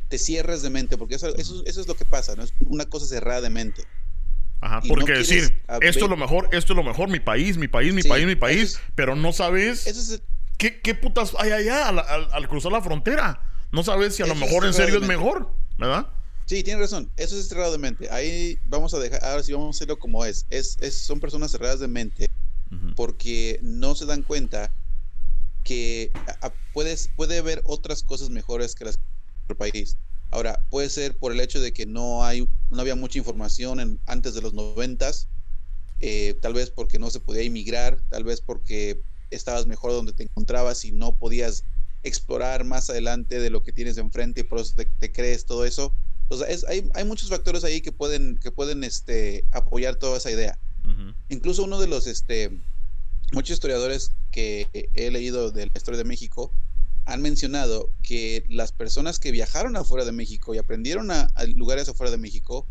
te cierras de mente, porque eso, eso, eso es lo que pasa, ¿no? Es una cosa cerrada de mente. Ajá, y no porque decir, esto es lo mejor, esto es lo mejor, mi país, mi país, mi Sí, país, mi país, es- pero no sabes Eso es qué, qué putas hay allá al, al- al cruzar la frontera. No sabes si a lo mejor en serio es mejor, ¿verdad? Sí, tienes razón. Eso es cerrado de mente. Ahí vamos a dejar, ahora sí vamos a hacerlo como es. Es, es son personas cerradas de mente porque no se dan cuenta que a- a- puedes, puede haber otras cosas mejores que las de nuestro país. Ahora, puede ser por el hecho de que no hay, no había mucha información en, antes de los noventas, eh, tal vez porque no se podía inmigrar, tal vez porque estabas mejor donde te encontrabas y no podías explorar más adelante de lo que tienes enfrente y por eso te, crees todo eso. Hay, hay, muchos factores ahí que pueden, que pueden este, apoyar toda esa idea. Incluso uno de los, este, muchos historiadores que he leído de la historia de México han mencionado que las personas que viajaron afuera de México y aprendieron a, lugares afuera de México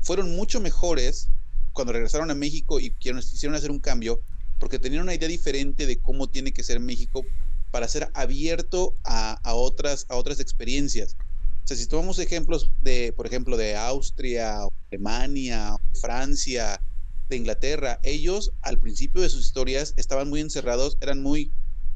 fueron mucho mejores cuando regresaron a México y quisieron hacer un cambio porque tenían una idea diferente de cómo tiene que ser México para ser abierto a, otras, a otras experiencias. O sea, si tomamos ejemplos de, por ejemplo, de Austria, Alemania, Francia, de Inglaterra, ellos al principio de sus historias estaban muy encerrados, eran muy,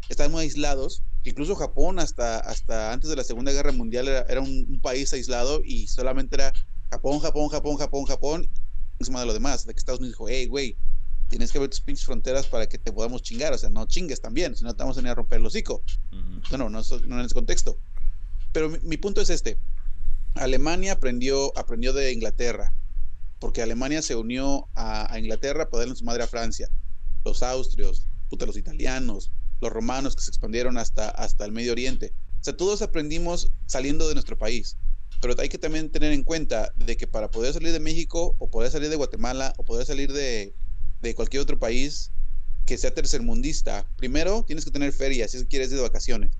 estaban muy aislados. Incluso Japón, hasta, hasta antes de la Segunda Guerra Mundial, era, un, país aislado y solamente era Japón, Japón, Japón, Japón, Japón, encima de lo demás. De que Estados Unidos dijo, hey, güey, tienes que ver tus pinches fronteras para que te podamos chingar. O sea, no chingues también, si no te vamos a venir a romper el hocico. Bueno, no, no, en ese contexto. Pero mi, punto es este. Alemania aprendió, aprendió de Inglaterra, porque Alemania se unió a, Inglaterra para darle su madre a Francia. Los austrios, puta, los italianos, los romanos que se expandieron hasta, hasta el Medio Oriente. O sea, todos aprendimos saliendo de nuestro país. Pero hay que también tener en cuenta de que para poder salir de México, o poder salir de Guatemala, o poder salir de, de cualquier otro país que sea tercermundista, primero tienes que tener feria si quieres ir de vacaciones.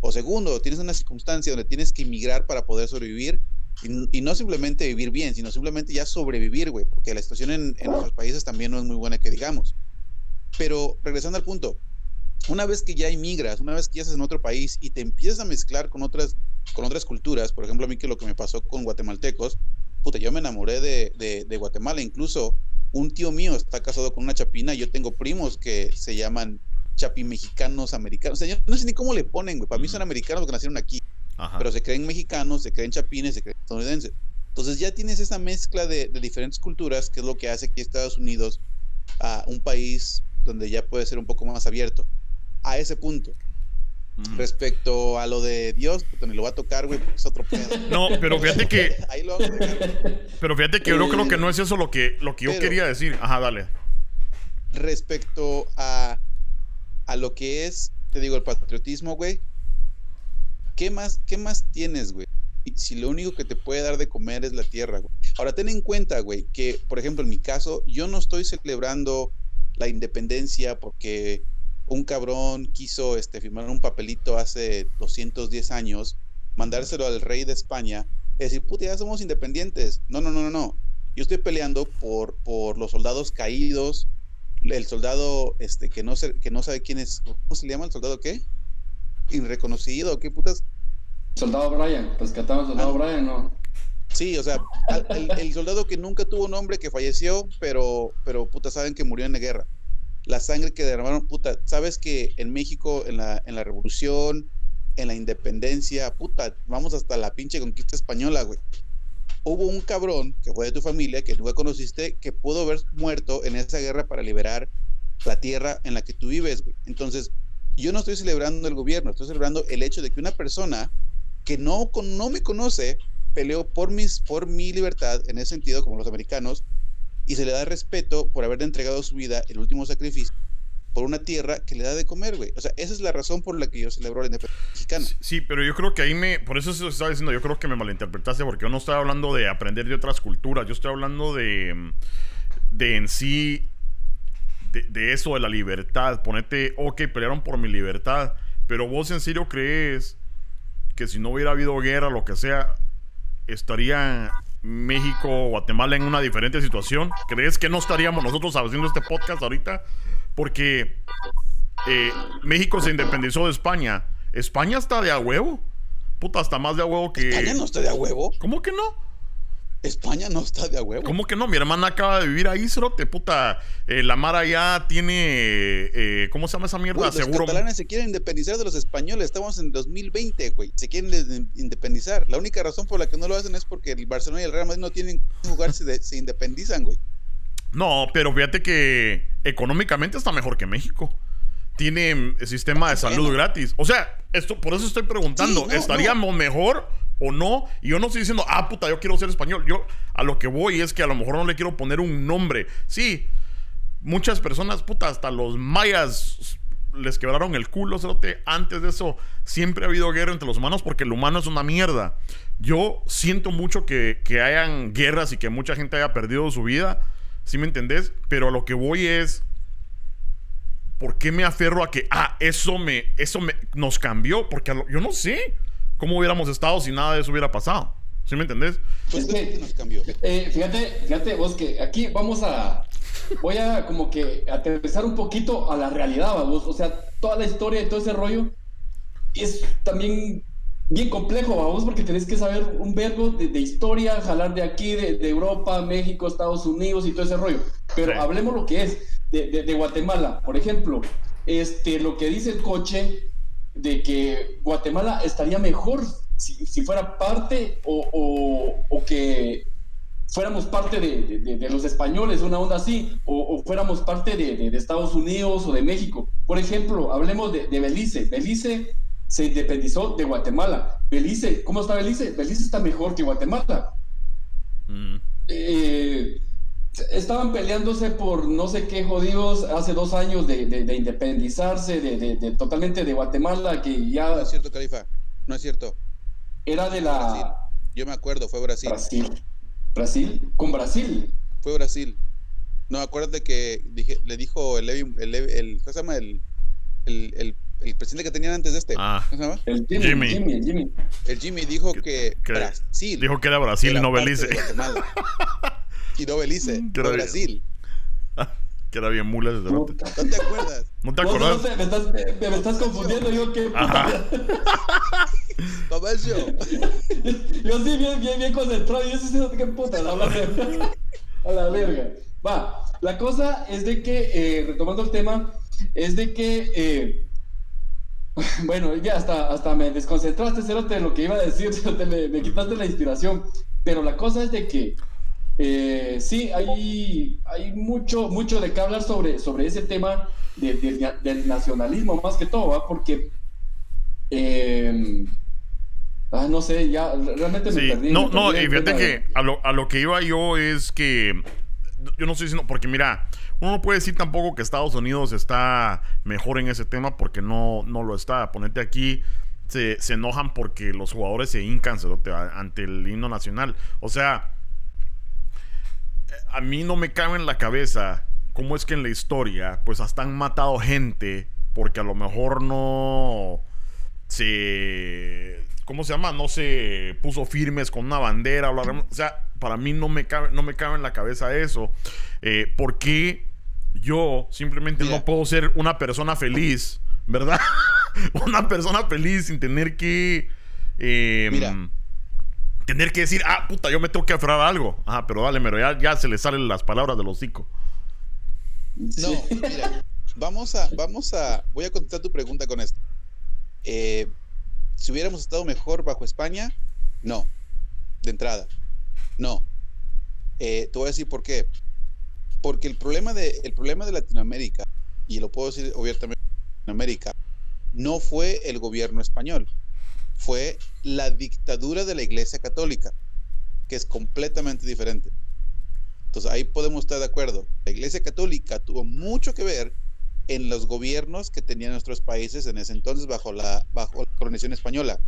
O segundo, tienes una circunstancia donde tienes que inmigrar para poder sobrevivir y, no simplemente vivir bien, sino simplemente ya sobrevivir, güey, porque la situación en, en nuestros países también no es muy buena que digamos. Pero regresando al punto, una vez que ya inmigras, una vez que ya estás en otro país y te empiezas a mezclar con otras, con otras culturas, por ejemplo, a mí que lo que me pasó con guatemaltecos, puta, yo me enamoré de, de, de Guatemala, incluso un tío mío está casado con una chapina y yo tengo primos que se llaman chapimexicanos americanos. O sea, yo no sé ni cómo le ponen, güey. Para mí son americanos que nacieron aquí. Pero se creen mexicanos, se creen chapines, se creen estadounidenses. Entonces ya tienes esa mezcla de, diferentes culturas, que es lo que hace que Estados Unidos a un país donde ya puede ser un poco más abierto. A ese punto. Respecto a lo de Dios, pues me lo va a tocar, güey, porque es otro pedo. No, pero fíjate que. Ahí lo vamos a Pero fíjate que yo creo que no es eso lo que, lo que yo quería decir. Ajá, dale. Respecto a, a lo que es, te digo, el patriotismo, güey. ¿Qué más, qué más tienes, güey? Si lo único que te puede dar de comer es la tierra, güey. Ahora, ten en cuenta, güey, que, por ejemplo, en mi caso, yo no estoy celebrando la independencia porque un cabrón quiso este, firmar un papelito hace 210 años, mandárselo al rey de España, y decir, puta, ya somos independientes. No, no, no, no, no. Yo estoy peleando por, por los soldados caídos, el soldado este, que, no que no sabe quién es, ¿cómo se le llama el soldado qué? Irreconocido, ¿qué putas? Soldado Brian, rescatamos al soldado ah. Brian, ¿no? Sí, o sea, el, soldado que nunca tuvo nombre, que falleció, pero, pero puta, saben que murió en la guerra la sangre que derramaron, puta, sabes que en México, en la, en la revolución, en la independencia, puta, vamos hasta la pinche conquista española, güey. Hubo un cabrón que fue de tu familia, que nunca conociste, que pudo haber muerto en esa guerra para liberar la tierra en la que tú vives, güey. Entonces, yo no estoy celebrando el gobierno, estoy celebrando el hecho de que una persona que no, no me conoce peleó por, mis, por mi libertad, en ese sentido, como los americanos, y se le da respeto por haber entregado su vida, el último sacrificio, por una tierra que le da de comer, güey. O sea, esa es la razón por la que yo celebro la independencia mexicana. Sí, pero yo creo que ahí me. Por eso se estaba diciendo, yo creo que me malinterpretaste, porque yo no estoy hablando de aprender de otras culturas, yo estoy hablando de. de en sí. De, eso, de la libertad. Ponete, ok, pelearon por mi libertad. Pero vos en serio crees que si no hubiera habido guerra, lo que sea, estaría México Guatemala en una diferente situación? ¿Crees que no estaríamos nosotros haciendo este podcast ahorita? Porque eh, México se independizó de España. ¿España está de a huevo? Puta, hasta más de a huevo que. ¿España no está de a huevo? ¿Cómo que no? España no está de a huevo. ¿Cómo que no? Mi hermana acaba de vivir ahí, cerote, puta. Eh, la Mara ya tiene. Eh, ¿Cómo se llama esa mierda? los catalanes se quieren independizar de los españoles. Estamos en 2020, güey. Se quieren independizar. La única razón por la que no lo hacen es porque el Barcelona y el Real Madrid no tienen que jugar, se, se independizan, güey. No, pero fíjate que económicamente está mejor que México tiene sistema de salud gratis. O sea, esto por eso estoy preguntando, ¿estaríamos mejor o no. Y yo no estoy diciendo, ah, puta, yo quiero ser español. Yo a lo que voy es que a lo mejor no le quiero poner un nombre. Sí, muchas personas, puta, hasta los mayas les quebraron el culo, cerote. Antes de eso, siempre ha habido guerra entre los humanos porque el humano es una mierda. Yo siento mucho que, que hayan guerras y que mucha gente haya perdido su vida. ¿Sí me entendés? Pero a lo que voy es. ¿Por qué me aferro a que, ah, eso me, eso me, nos cambió? Porque yo no sé cómo hubiéramos estado si nada de eso hubiera pasado. ¿Sí me entendés? Pues que nos cambió. Eh, fíjate, fíjate vos que aquí vamos a, voy a como que aterrizar un poquito a la realidad, vos. O sea, toda la historia y todo ese rollo es también bien complejo, vamos, porque tenés que saber un verbo de, historia, jalar de aquí, de, Europa, México, Estados Unidos y todo ese rollo. Pero hablemos lo que es de, Guatemala, por ejemplo, este, lo que dice el coche de que Guatemala estaría mejor si, fuera parte o, que fuéramos parte de, los españoles, una onda así, o, fuéramos parte de, Estados Unidos o de México. Por ejemplo, hablemos de, Belice. Belice se independizó de Guatemala. Belice, ¿cómo está Belice? Belice está mejor que Guatemala. Mm. Eh, estaban peleándose por no sé qué jodidos hace dos años de, independizarse de, totalmente de Guatemala, que ya... No es cierto, Califa, no es cierto. Era de la... Yo me acuerdo, fue Brasil. Brasil. Brasil, con Brasil. Fue Brasil. No, acuérdate que dije, le dijo el, el, el, ¿cómo se llama? El, el, el presidente que tenían antes de este. Ah, ¿Cómo se llama? El Jimmy. Jimmy, el Jimmy. El Jimmy dijo que, Brasil. Dijo que era Brasil y no Belice. y no Belice, fue Brasil. Que era bien mula desde ¿No te acuerdas? ¿No te acuerdas? me, estás, me, estás, confundiendo. Yo qué Comercio. yo sí, bien, bien, bien concentrado. Yo sí sé qué puta. La a la verga. Va. La cosa es de que, eh, retomando el tema, es de que, eh, bueno, ya hasta, hasta me desconcentraste, Cerote, de lo que iba a decir, me, me, quitaste la inspiración. Pero la cosa es de que, eh, sí, hay, hay mucho, mucho de qué hablar sobre, sobre ese tema del nacionalismo, más que todo, ¿va? Porque, eh, ah, no sé, ya realmente me perdí. No, no, y fíjate que a lo, a lo que iba yo es que yo no estoy diciendo, porque mira, uno no puede decir tampoco que Estados Unidos está mejor en ese tema porque no, no lo está. Ponete aquí, se, se enojan porque los jugadores se hincan ante el himno nacional. O sea, a mí no me cabe en la cabeza cómo es que en la historia, pues hasta han matado gente porque a lo mejor no se ¿cómo se llama? No se puso firmes con una bandera. O, sea, para mí no me cabe, no me cabe en la cabeza eso. Eh, ¿Por qué yo simplemente no puedo ser una persona feliz, verdad? una persona feliz sin tener que... Em, tener que decir, ah, puta, yo me tengo que aferrar a algo. Ajá, pero dale, pero ya, ya se le salen las palabras de los hocico. No, mira, vamos a, vamos a, voy a contestar tu pregunta con esto. Eh, si hubiéramos estado mejor bajo España, no, de entrada, no. Eh, te voy a decir por qué. Porque el problema de, el problema de Latinoamérica, y lo puedo decir abiertamente, Latinoamérica, no fue el gobierno español, fue la dictadura de la Iglesia Católica, que es completamente diferente. Entonces ahí podemos estar de acuerdo. La Iglesia Católica tuvo mucho que ver en los gobiernos que tenían nuestros países en ese entonces bajo la, bajo la colonización española.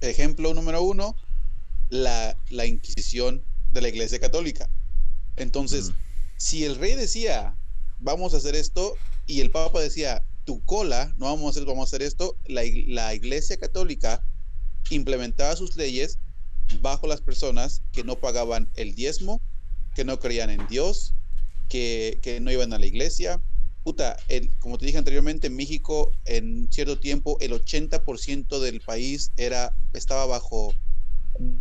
Ejemplo número uno, la, la Inquisición de la Iglesia Católica. Entonces, si el rey decía, vamos a hacer esto, y el Papa decía, tu cola, no vamos a hacer, vamos a hacer esto, la, la Iglesia Católica implementaba sus leyes bajo las personas que no pagaban el diezmo, que no creían en Dios, que, que no iban a la iglesia, puta, el, como te dije anteriormente, en México en cierto tiempo el 80% del país era, estaba bajo,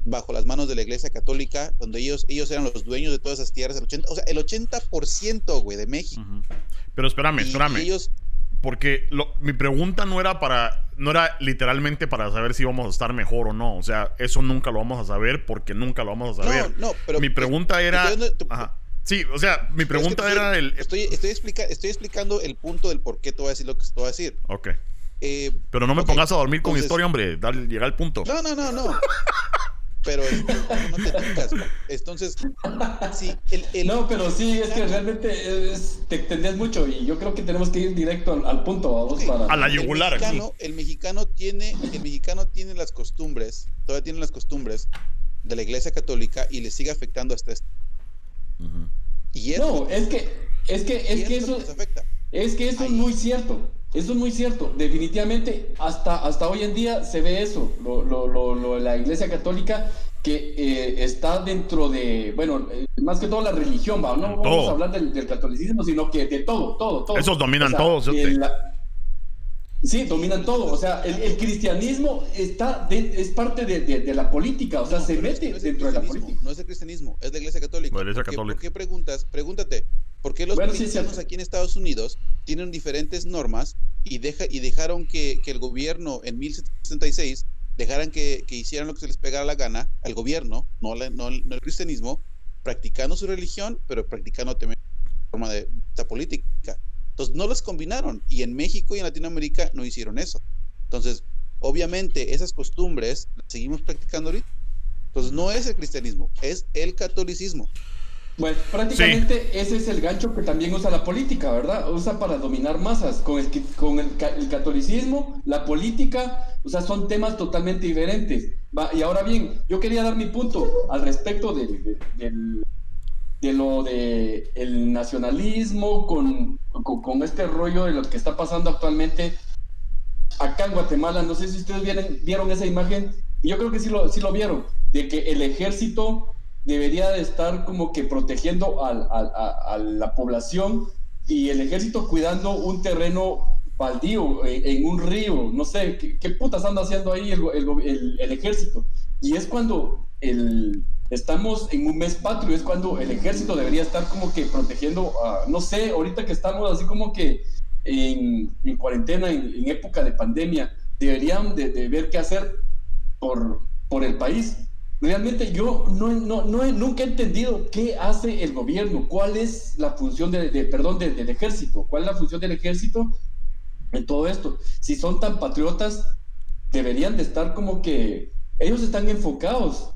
bajo las manos de la iglesia católica, donde ellos, ellos eran los dueños de todas esas tierras, el 80, o sea, el 80%, güey, de México. Pero espérame, espérame. Ellos, porque mi pregunta no era para, no era literalmente para saber si vamos a estar mejor o no. O sea, eso nunca lo vamos a saber porque nunca lo vamos a saber. No, no, pero mi pregunta era. Sí, o sea, mi pregunta era el. Estoy, estoy, explica, estoy explicando el punto del por qué te voy a decir lo que te voy a decir. Ok. Eh, Pero no me pongas a dormir con entonces- historia, hombre. Dale, llega al punto. No, no, no, no. Pero no te tincas. Entonces, sí, el, el- No, pero sí, es que realmente es- te extendés mucho y yo creo que tenemos que ir directo al, al punto, vamos, para... A la el yugular aquí. mexicano, el mexicano tiene, el mexicano tiene las costumbres, todavía tiene las costumbres de la iglesia católica y le sigue afectando hasta este. Ujú. Y eso, No, es que, es que, es que eso, les afecta. es que eso es muy cierto. Eso es muy cierto. Definitivamente, hasta, hasta hoy en día se ve eso. Lo, lo, lo, lo- la Iglesia Católica que eh, está dentro de, bueno, eh, más que todo la religión, ¿va? no vamos a hablar del, del catolicismo, sino que de todo, todo, todo. Esos dominan O sea, todo, ¿sí? dominan todo. O sea, el, el cristianismo está de- es parte de, de- de la política, o sea, No, se mete no dentro de la cristianismo, política. No es el cristianismo, es la iglesia católica. La iglesia ¿Por qué- católica. ¿Por qué preguntas? Pregúntate, ¿por qué los Bueno, sí, cierto. aquí en Estados Unidos tienen diferentes normas y, deja, y dejaron que, que el gobierno en 1766 dejaran que, que hicieran lo que se les pegara la gana al gobierno, no, la- no el no el cristianismo, practicando su religión, pero practicando también forma de esta política. Entonces no las combinaron y en México y en Latinoamérica no hicieron eso. Entonces, obviamente esas costumbres las seguimos practicando ahorita. Entonces no es el cristianismo, es el catolicismo. Bueno, prácticamente ese es el gancho que también usa la política, ¿verdad? Usa para dominar masas. Con el, con el, ca- el catolicismo, la política, o sea, son temas totalmente diferentes. Va, y ahora bien, yo quería dar mi punto al respecto del, de, del- de lo de el nacionalismo con, con, este rollo de lo que está pasando actualmente acá en Guatemala. No sé si ustedes vieron, vieron esa imagen. Yo creo que sí lo, sí lo vieron, de que el ejército debería de estar como que protegiendo a, la población y el ejército cuidando un terreno baldío en, en un río, no sé, ¿qué, qué putas anda haciendo ahí el ejército? Y es cuando el, estamos en un mes patrio, es cuando el ejército debería estar como que protegiendo, a, no sé, ahorita que estamos así como que en, en cuarentena, en, época de pandemia, deberían de, ver qué hacer por, por el país. Realmente yo no, no, no he- nunca he entendido qué hace el gobierno, cuál es la función de, perdón, de- del ejército, cuál es la función del ejército en todo esto. Si son tan patriotas, deberían de estar como que ellos están enfocados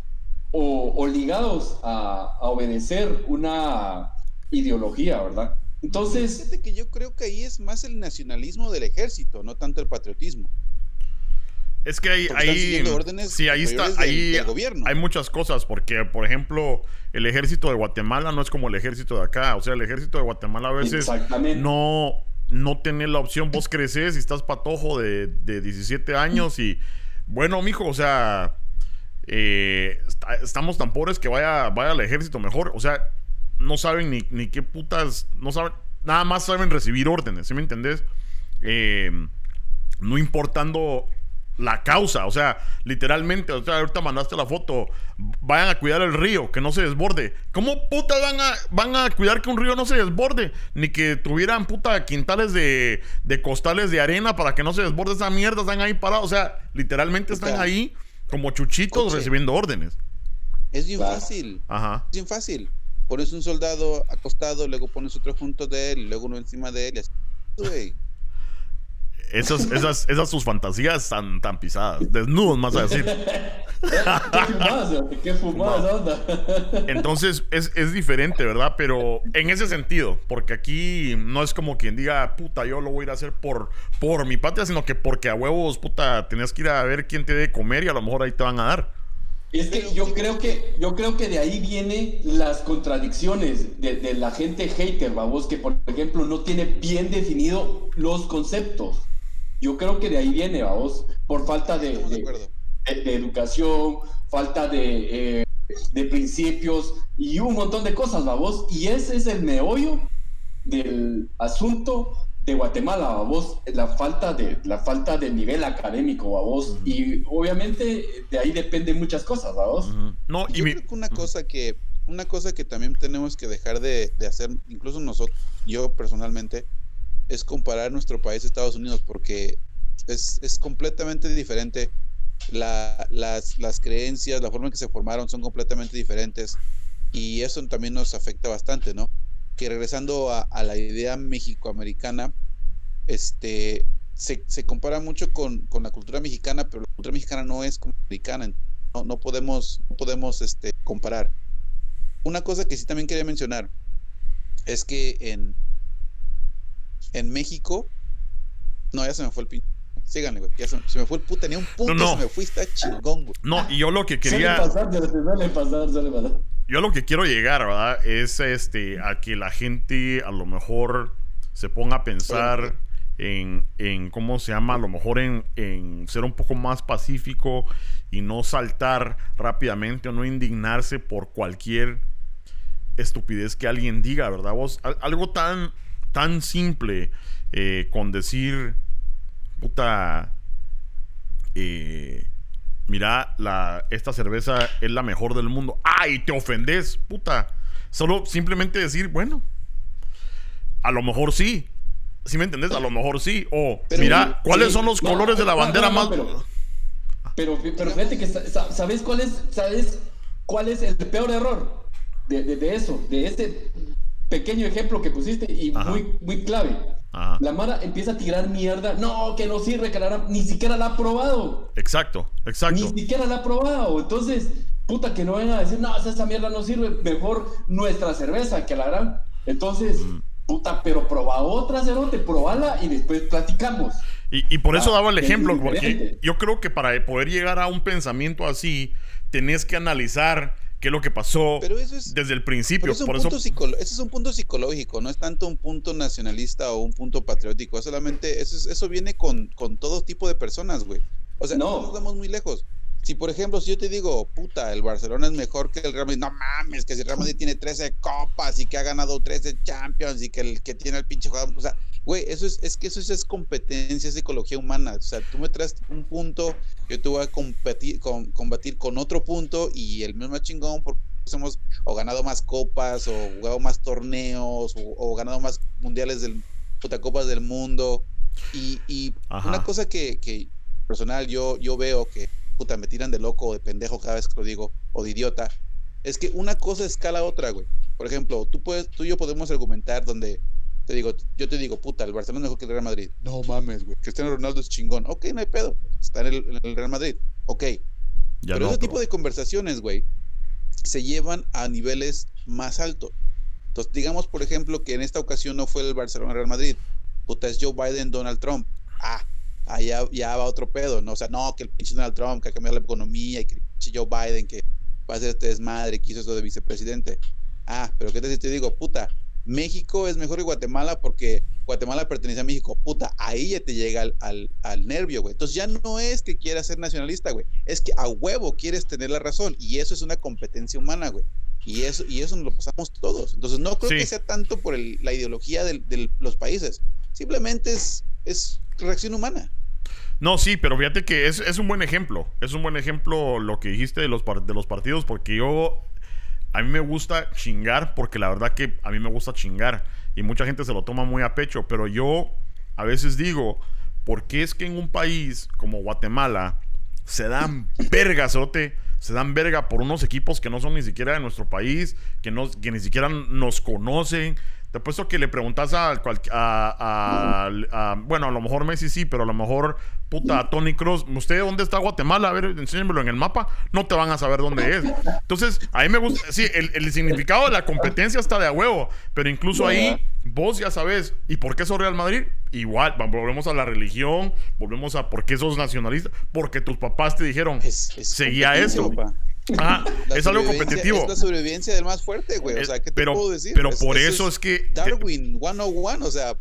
o, o ligados a, a obedecer una ideología, ¿verdad? Entonces, Fíjate que yo creo que ahí es más el nacionalismo del ejército, no tanto el patriotismo. Es que están ahí sí, ahí está, del- ahí del gobierno. hay muchas cosas, porque por ejemplo, el ejército de Guatemala no es como el ejército de acá, o sea, el ejército de Guatemala a veces no, no tenés la opción, vos creces y estás patojo de, de 17 años y bueno, mijo, o sea, eh, está- estamos tan pobres que vaya, vaya al ejército mejor, o sea, no saben ni, ni qué putas, no saben, nada más saben recibir órdenes, ¿sí me entendés? Eh, no importando la causa, o sea, literalmente, o sea, ahorita mandaste la foto, vayan a cuidar el río, que no se desborde. ¿Cómo puta van a, van a cuidar que un río no se desborde? Ni que tuvieran puta quintales de, de costales de arena para que no se desborde esa mierda, están ahí parados, o sea, literalmente están ahí como chuchitos Coche. recibiendo órdenes. Es bien Claro. fácil, Ajá. es bien fácil. Pones un soldado acostado, luego pones otro junto de él, luego uno encima de él y así. Güey, Esas, esas, esas sus fantasías tan, tan pisadas, desnudos más a decir. ¿Qué fumadas? cerote? ¿Qué fumadas onda? Entonces es, es diferente, ¿verdad? Pero en ese sentido, porque aquí no es como quien diga, puta, yo lo voy a ir a hacer por, por mi patria, sino que porque a huevos, puta, tenías que ir a ver quién te debe comer y a lo mejor ahí te van a dar. Es que yo creo que, yo creo que de ahí vienen las contradicciones de, de la gente hater, babos, que por ejemplo no tiene bien definido los conceptos. Yo creo que de ahí viene, babos, por falta de, educación, falta de, eh, de principios y un montón de cosas, babos. Y ese es el meollo del asunto de Guatemala, babos, la falta de la falta de nivel académico. Ujú. Y obviamente de ahí dependen muchas cosas. Ujú. No, y Yo mi- creo que una cosa que una cosa que también tenemos que dejar de, de hacer, incluso nosotros, yo personalmente, es comparar nuestro país a Estados Unidos, porque es, es completamente diferente. La- las, las creencias, la forma en que se formaron son completamente diferentes. Y eso también nos afecta bastante, ¿no? Que regresando a, a la idea mexicoamericana, este, se, se compara mucho con, con, la cultura mexicana, pero la cultura mexicana no es como americana. No, no podemos, no podemos este, comparar. Una cosa que sí también quería mencionar es que en, en México. No, ya se me fue el pinche. Síganle, güey. Ya se, se, me fue el puto. Tenía un punto, No, no. se me fue, está chingón, güey. No, y yo lo que Suele quería. pasar, suele pasar, suele pasar. Yo lo que quiero llegar, ¿verdad? Es este a que la gente a lo mejor se ponga a pensar en, en cómo se llama, a lo mejor en, en ser un poco más pacífico y no saltar rápidamente o no indignarse por cualquier estupidez que alguien diga, ¿verdad? Vos, al- algo tan, tan simple eh, con decir, puta, eh, mira, la, esta cerveza es la mejor del mundo. ¡Ay, te ofendes, puta! Solo simplemente decir, bueno, a lo mejor sí. ¿Sí me entendés? A lo mejor sí. O, Pero- mira, ¿cuáles Sí, son los no, colores de la bandera no, más... pero- Pero, pero fíjate que sa- sa- sabes cuál es, sabes cuál es el peor error de, de- de eso, de ese pequeño ejemplo que pusiste y Ajá. muy, muy clave. Ajá. La Mara empieza a tirar mierda. No, que no sirve, que la ni siquiera la ha probado. Exacto, exacto. Ni siquiera la ha probado. Entonces, puta, que no vengan a decir, no, esa mierda no sirve. Mejor nuestra cerveza que la gran. Entonces, Mm. puta, pero proba otra cerote, probala y después platicamos. Y, y por eso Ah, daba el ejemplo, porque yo creo que para poder llegar a un pensamiento así, tenés que analizar qué es lo que pasó Pero eso es- desde el Pero principio. es un Por eso, ese es un punto psicológico, no es tanto un punto nacionalista o un punto patriótico, es solamente eso, es- eso viene con, con todo tipo de personas, güey. O sea, no. No. nos vamos muy lejos. Si, por ejemplo, si yo te digo, puta, el Barcelona es mejor que el Real Madrid, no mames, que si el Real Madrid tiene 13 copas y que ha ganado 13 Champions y que el que tiene el pinche jugador, o sea, güey, eso es, es que eso es, es competencia, es psicología humana. O sea, tú me traes un punto, yo te voy a competir, con, combatir con otro punto y el mismo chingón porque hemos o ganado más copas o jugado más torneos o, o ganado más mundiales del puta copas del mundo. Y, y una cosa que, que personal yo yo veo que puta me tiran de loco o de pendejo cada vez que lo digo o de idiota es que una cosa escala a otra güey. Por ejemplo tú puedes tú y yo podemos argumentar donde te digo yo te digo puta el Barcelona mejor que el Real Madrid no mames güey Cristiano Ronaldo es chingón ok no hay pedo está en el, en el Real Madrid ok ya pero no, ese tipo de conversaciones, güey, se llevan a niveles más altos. Entonces, digamos, por ejemplo, que en esta ocasión no fue el Barcelona Real Madrid. Puta, es Joe Biden, Donald Trump. Ah, allá ya va otro pedo, ¿no? O sea, no, que el pinche Donald Trump, que ha cambiado la economía, y que el pinche Joe Biden, que va a hacer este desmadre, que hizo eso de vicepresidente. Ah, pero ¿qué te, te digo? Puta, México es mejor que Guatemala porque Guatemala pertenece a México. Puta, ahí ya te llega al, al, al nervio, güey. Entonces ya no es que quieras ser nacionalista, güey. Es que a huevo quieres tener la razón. Y eso es una competencia humana, güey. Y eso, y eso nos lo pasamos todos. Entonces no creo Sí. que sea tanto por el- la ideología de los países. Simplemente es, es reacción humana. No, sí, pero fíjate que es, es un buen ejemplo. Es un buen ejemplo lo que dijiste de los, de los partidos, porque yo. A mí me gusta chingar, porque la verdad que a mí me gusta chingar. Y mucha gente se lo toma muy a pecho. Pero yo a veces digo, ¿por qué es que en un país como Guatemala se dan verga? Se dan verga por unos equipos que no son ni siquiera de nuestro país, que, no, que ni siquiera nos conocen. Te apuesto que le preguntas a, cual- a- a- a- Bueno, a lo mejor Messi sí, pero a lo mejor, puta, a Tony Cross. ¿Usted dónde está Guatemala? A ver, enséñamelo en el mapa. No te van a saber dónde es. Entonces, a mí me gusta. Sí, el, el significado de la competencia está de a huevo. Pero incluso ahí, vos ya sabes. ¿Y por qué sos Real Madrid? Igual, volvemos a la religión. Volvemos a por qué sos nacionalista. Porque tus papás te dijeron. Es, es Seguía papá. Ah, La es algo competitivo. Es la sobrevivencia del más fuerte, güey. O sea, ¿qué te pero, puedo decir? pero por eso es que. Darwin 101, o sea,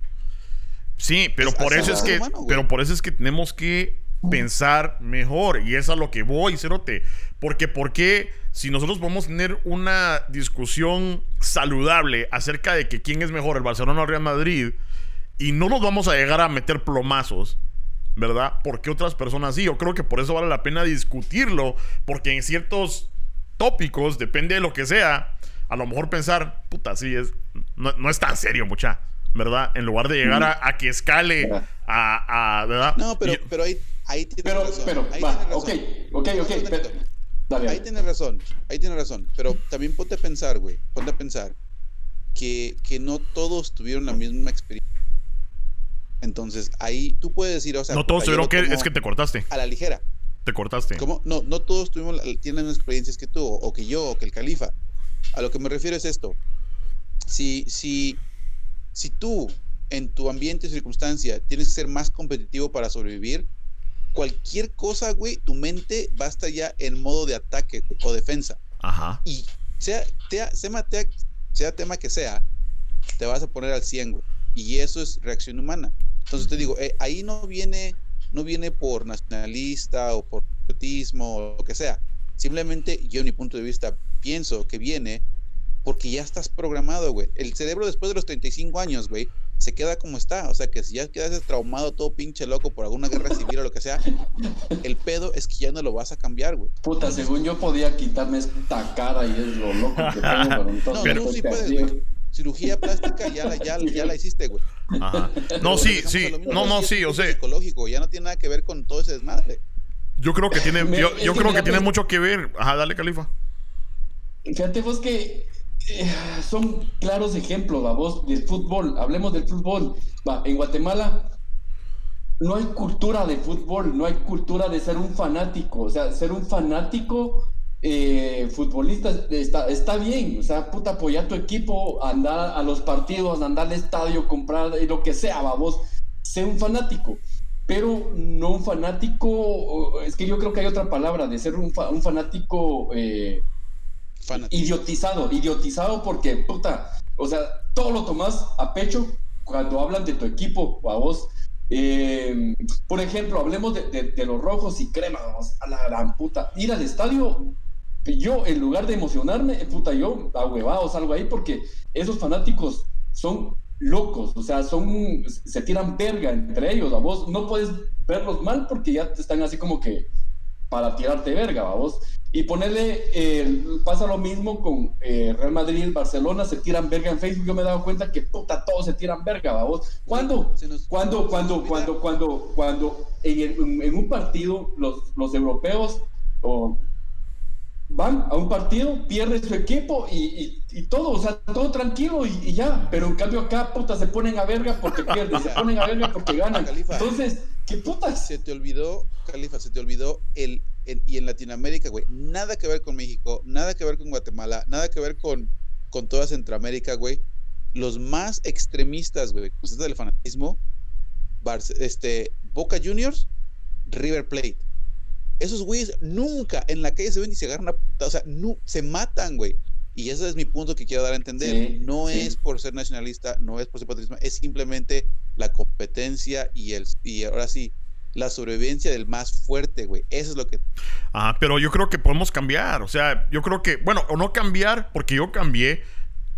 Sí, pero Es por eso es que, humano, pero por eso es que tenemos que pensar mejor y es a lo que voy, Cerote. Porque, ¿por qué si nosotros podemos tener una discusión saludable acerca de que quién es mejor, el Barcelona o el Real Madrid, y no nos vamos a llegar a meter plomazos, ¿verdad? Porque otras personas sí. Yo creo que por eso vale la pena discutirlo, porque en ciertos tópicos, depende de lo que sea, a lo mejor pensar, puta, sí, es, no, no es tan serio, mucha, ¿verdad? En lugar de llegar a, a que escale a, a- ¿verdad? no, pero, pero ahí, ahí tienes Pero, razón. pero, ahí va, tienes ok, razón. ok, ok. Pero- tantito. dale, Ahí tienes razón, ahí tienes razón. Pero también ponte a pensar, güey, ponte a pensar que, que no todos tuvieron la misma experiencia. Entonces, ahí tú puedes decir, o sea, no todos tuvieron que. Es que te cortaste. a la ligera. Te cortaste. ¿Cómo? No, no todos tuvimos, la- tienen las mismas experiencias que tú, o que yo, o que el califa. A lo que me refiero es esto. Si, si, si tú, en tu ambiente y circunstancia, tienes que ser más competitivo para sobrevivir, cualquier cosa, güey, tu mente va a estar ya en modo de ataque o defensa. Ajá. Y sea, tema, tea- sea tema que sea, te vas a poner al 100, güey. Y eso es reacción humana. Entonces te digo, eh, ahí no viene, no viene por nacionalista o por patriotismo o lo que sea. Simplemente yo, en mi punto de vista, pienso que viene porque ya estás programado, güey. El cerebro después de los 35 años, güey, se queda como está. O sea, que si ya quedas traumado todo pinche loco por alguna guerra civil o lo que sea, el pedo es que ya no lo vas a cambiar, güey. Puta, según yo podía quitarme esta cara y es lo loco que tengo, pero entonces No, tú sí puedes. Cirugía plástica ya la, ya, ya la hiciste, güey. Ajá. Pero No, sí, sí. No, no, sí, o sea, psicológico, ya no tiene nada que ver con todo ese desmadre. yo creo que tiene, yo, creo que tiene mucho que ver. Ajá, dale, Califa. Fíjate vos que eh, son claros ejemplos, ¿va? vos, del fútbol. Hablemos del fútbol. Va, en Guatemala no hay cultura de fútbol, no hay cultura de ser un fanático. O sea, ser un fanático eh, futbolista está, está bien. O sea, puta, apoyar a tu equipo, andar a los partidos, andar al estadio, comprar eh, lo que sea, va, vos. Sé un fanático. Pero no un fanático, es que yo creo que hay otra palabra, de ser un, fa- un fanático eh, Fanático. idiotizado, idiotizado porque, puta, o sea, todo lo tomas a pecho cuando hablan de tu equipo a vos. Eh, por ejemplo, hablemos de, de- de los rojos y cremas, vamos, a la gran puta. Ir al estadio, yo en lugar de emocionarme, eh, puta, yo a huevados salgo ahí porque esos fanáticos son locos, o sea, son, se tiran verga entre ellos, a vos no puedes verlos mal porque ya te están así como que para tirarte verga, vamos. Y ponerle, eh, pasa lo mismo con eh, Real Madrid, Barcelona, se tiran verga en Facebook. Yo me he dado cuenta que puta, todos se tiran verga, vamos. ¿Cuándo? Se nos- nos cuando, cuando, cuando, cuando en, el- en- en un partido los, los europeos o, van a un partido, pierde su equipo y, y- y todo, o sea, todo tranquilo y, y ya. Pero en cambio acá, puta, se ponen a verga porque pierden, se ponen a verga porque ganan. Califa. Entonces, ¿qué putas? Se te olvidó, Califa, se te olvidó el, el- y en Latinoamérica, güey, nada que ver con México, nada que ver con Guatemala, nada que ver con, con toda Centroamérica, güey. Los más extremistas, güey, con esto del fanatismo, Barce- este, Boca Juniors, River Plate. Esos güeyes nunca en la calle se ven y se agarran a puta, o sea, no, se matan, güey. Y ese es mi punto que quiero dar a entender. Sí, no sí. es por ser nacionalista, no es por ser patriotismo, es simplemente la competencia y el y ahora sí, la sobrevivencia del más fuerte, güey. Eso es lo que Ajá, pero yo creo que podemos cambiar. O sea, yo creo que, bueno, o no cambiar, porque yo cambié.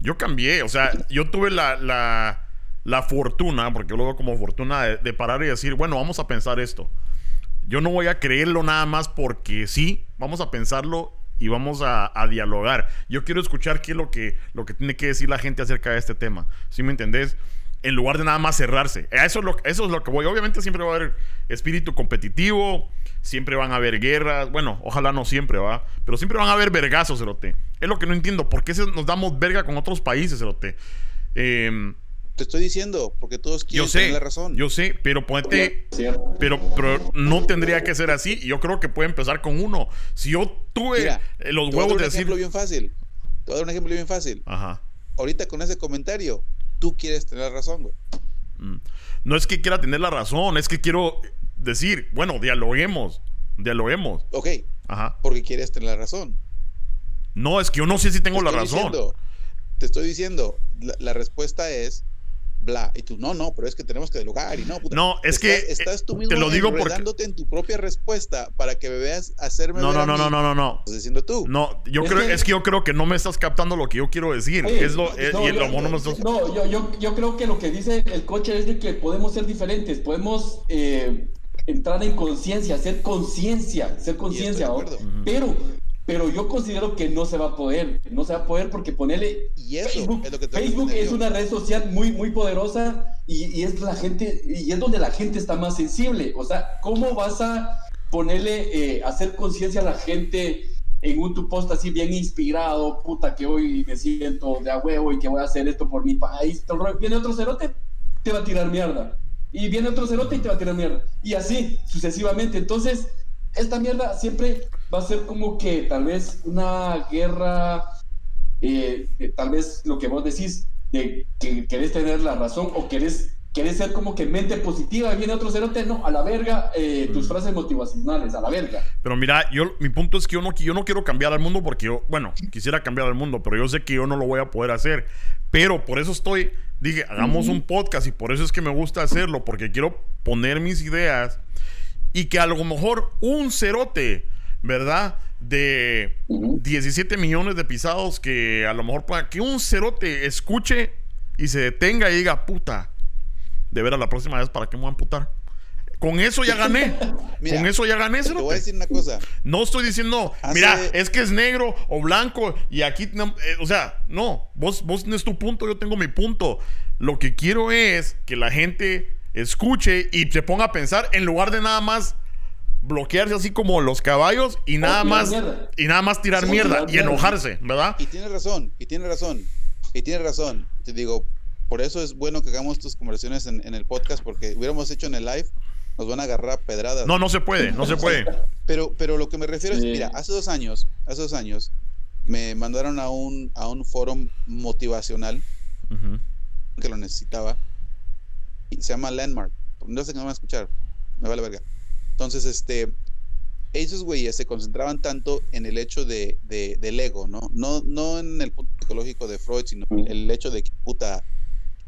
Yo cambié. O sea, yo tuve la, la, la fortuna, porque yo lo veo como fortuna, de, de parar y decir, bueno, vamos a pensar esto. Yo no voy a creerlo nada más porque sí, vamos a pensarlo y vamos a, dialogar. Yo quiero escuchar qué es lo que, lo que tiene que decir la gente acerca de este tema. ¿Sí me entendés? En lugar de nada más cerrarse. Eso es lo, eso es lo que voy. Obviamente siempre va a haber espíritu competitivo, siempre van a haber guerras. Bueno, ojalá no siempre, ¿va? Pero siempre van a haber vergazos, Cerote. Es lo que no entiendo. ¿Por qué nos damos verga con otros países, Cerote? Em, te estoy diciendo, porque todos yo quieren sé, tener la razón. yo sé, pero ponete... ¿Cierto? Pero, pero no tendría que ser así. Y Yo creo que puede empezar con uno. Si yo tuve Mira, los Te voy a dar huevos un de decir. ejemplo bien fácil. Te voy a dar un ejemplo bien fácil. Ajá. Ahorita con ese comentario, tú quieres tener la razón, güey. Mm. No es que quiera tener la razón, es que quiero decir, bueno, dialoguemos. Dialoguemos. Ok, Ajá. porque quieres tener la razón. No, es que yo no sé si tengo Te la estoy razón. diciendo- te estoy diciendo, la, la respuesta es bla. Y tú, no, no, pero es que tenemos que dialogar y no. puta. No, es que, Estás, estás tú eh, mismo te lo digo porque- en tu propia respuesta para que me veas hacerme No, no, no, no, no, no, no. Estás diciendo tú. No, yo Es creo, que- es que yo creo que no me estás captando lo que yo quiero decir. Oye, es lo, es- no, y el yo- amor no me estás- No, yo, yo, yo creo que lo que dice el coche es de que podemos ser diferentes, podemos eh, entrar en conciencia, hacer conciencia, ser conciencia, ¿no? pero, pero yo considero que no se va a poder, no se va a poder porque ponerle Y eso Facebook, es lo que Facebook es una red social muy, muy poderosa y, y es la gente, y es donde la gente está más sensible. O sea, ¿cómo vas a ponerle, eh, hacer conciencia a la gente en un tu post así bien inspirado, puta, que hoy me siento de a huevo y que voy a hacer esto por mi país? Viene otro cerote, te va a tirar mierda. y viene otro cerote y te va a tirar mierda. Y así, sucesivamente. Entonces, esta mierda siempre va a ser como que tal vez una guerra, eh, tal vez lo que vos decís, de que querés tener la razón o querés, querés ser como que mente positiva, y viene otro cerote, no, a la verga, eh, tus frases motivacionales, a la verga. Pero mira, yo, mi punto es que yo no, yo no quiero cambiar al mundo porque yo, bueno, quisiera cambiar al mundo, pero yo sé que yo no lo voy a poder hacer. Pero por eso estoy, dije, hagamos un podcast y por eso es que me gusta hacerlo, porque quiero poner mis ideas y que a lo mejor un cerote, ¿verdad? De 17 millones de pisados que a lo mejor para que un cerote escuche y se detenga y diga, puta, de ver a la próxima vez para qué me voy a amputar. Con eso ya gané. Con eso ya gané. Te voy a decir una cosa. No estoy diciendo, mira, es que es negro o blanco y aquí, eh, o sea, no, vos, vos tienes tu punto, yo tengo mi punto. Lo que quiero es que la gente escuche y se ponga a pensar en lugar de nada más bloquearse así como los caballos y nada más y nada más tirar mierda y enojarse, ¿verdad? Y tiene razón, y tiene razón, y tiene razón. Te digo, por eso es bueno que hagamos estas conversaciones en, en el podcast porque hubiéramos hecho en el live nos van a agarrar pedradas. No, no se puede, no se puede. Pero, pero lo que me refiero es, mira, hace dos años, hace dos años, me mandaron a un, a un foro motivacional que lo necesitaba. Y se llama Landmark. No sé qué me van a escuchar. Me vale verga. Entonces, este, esos güeyes se concentraban tanto en el hecho de, de, del ego, ¿no? ¿no? No en el punto psicológico de Freud, sino el hecho de que, puta,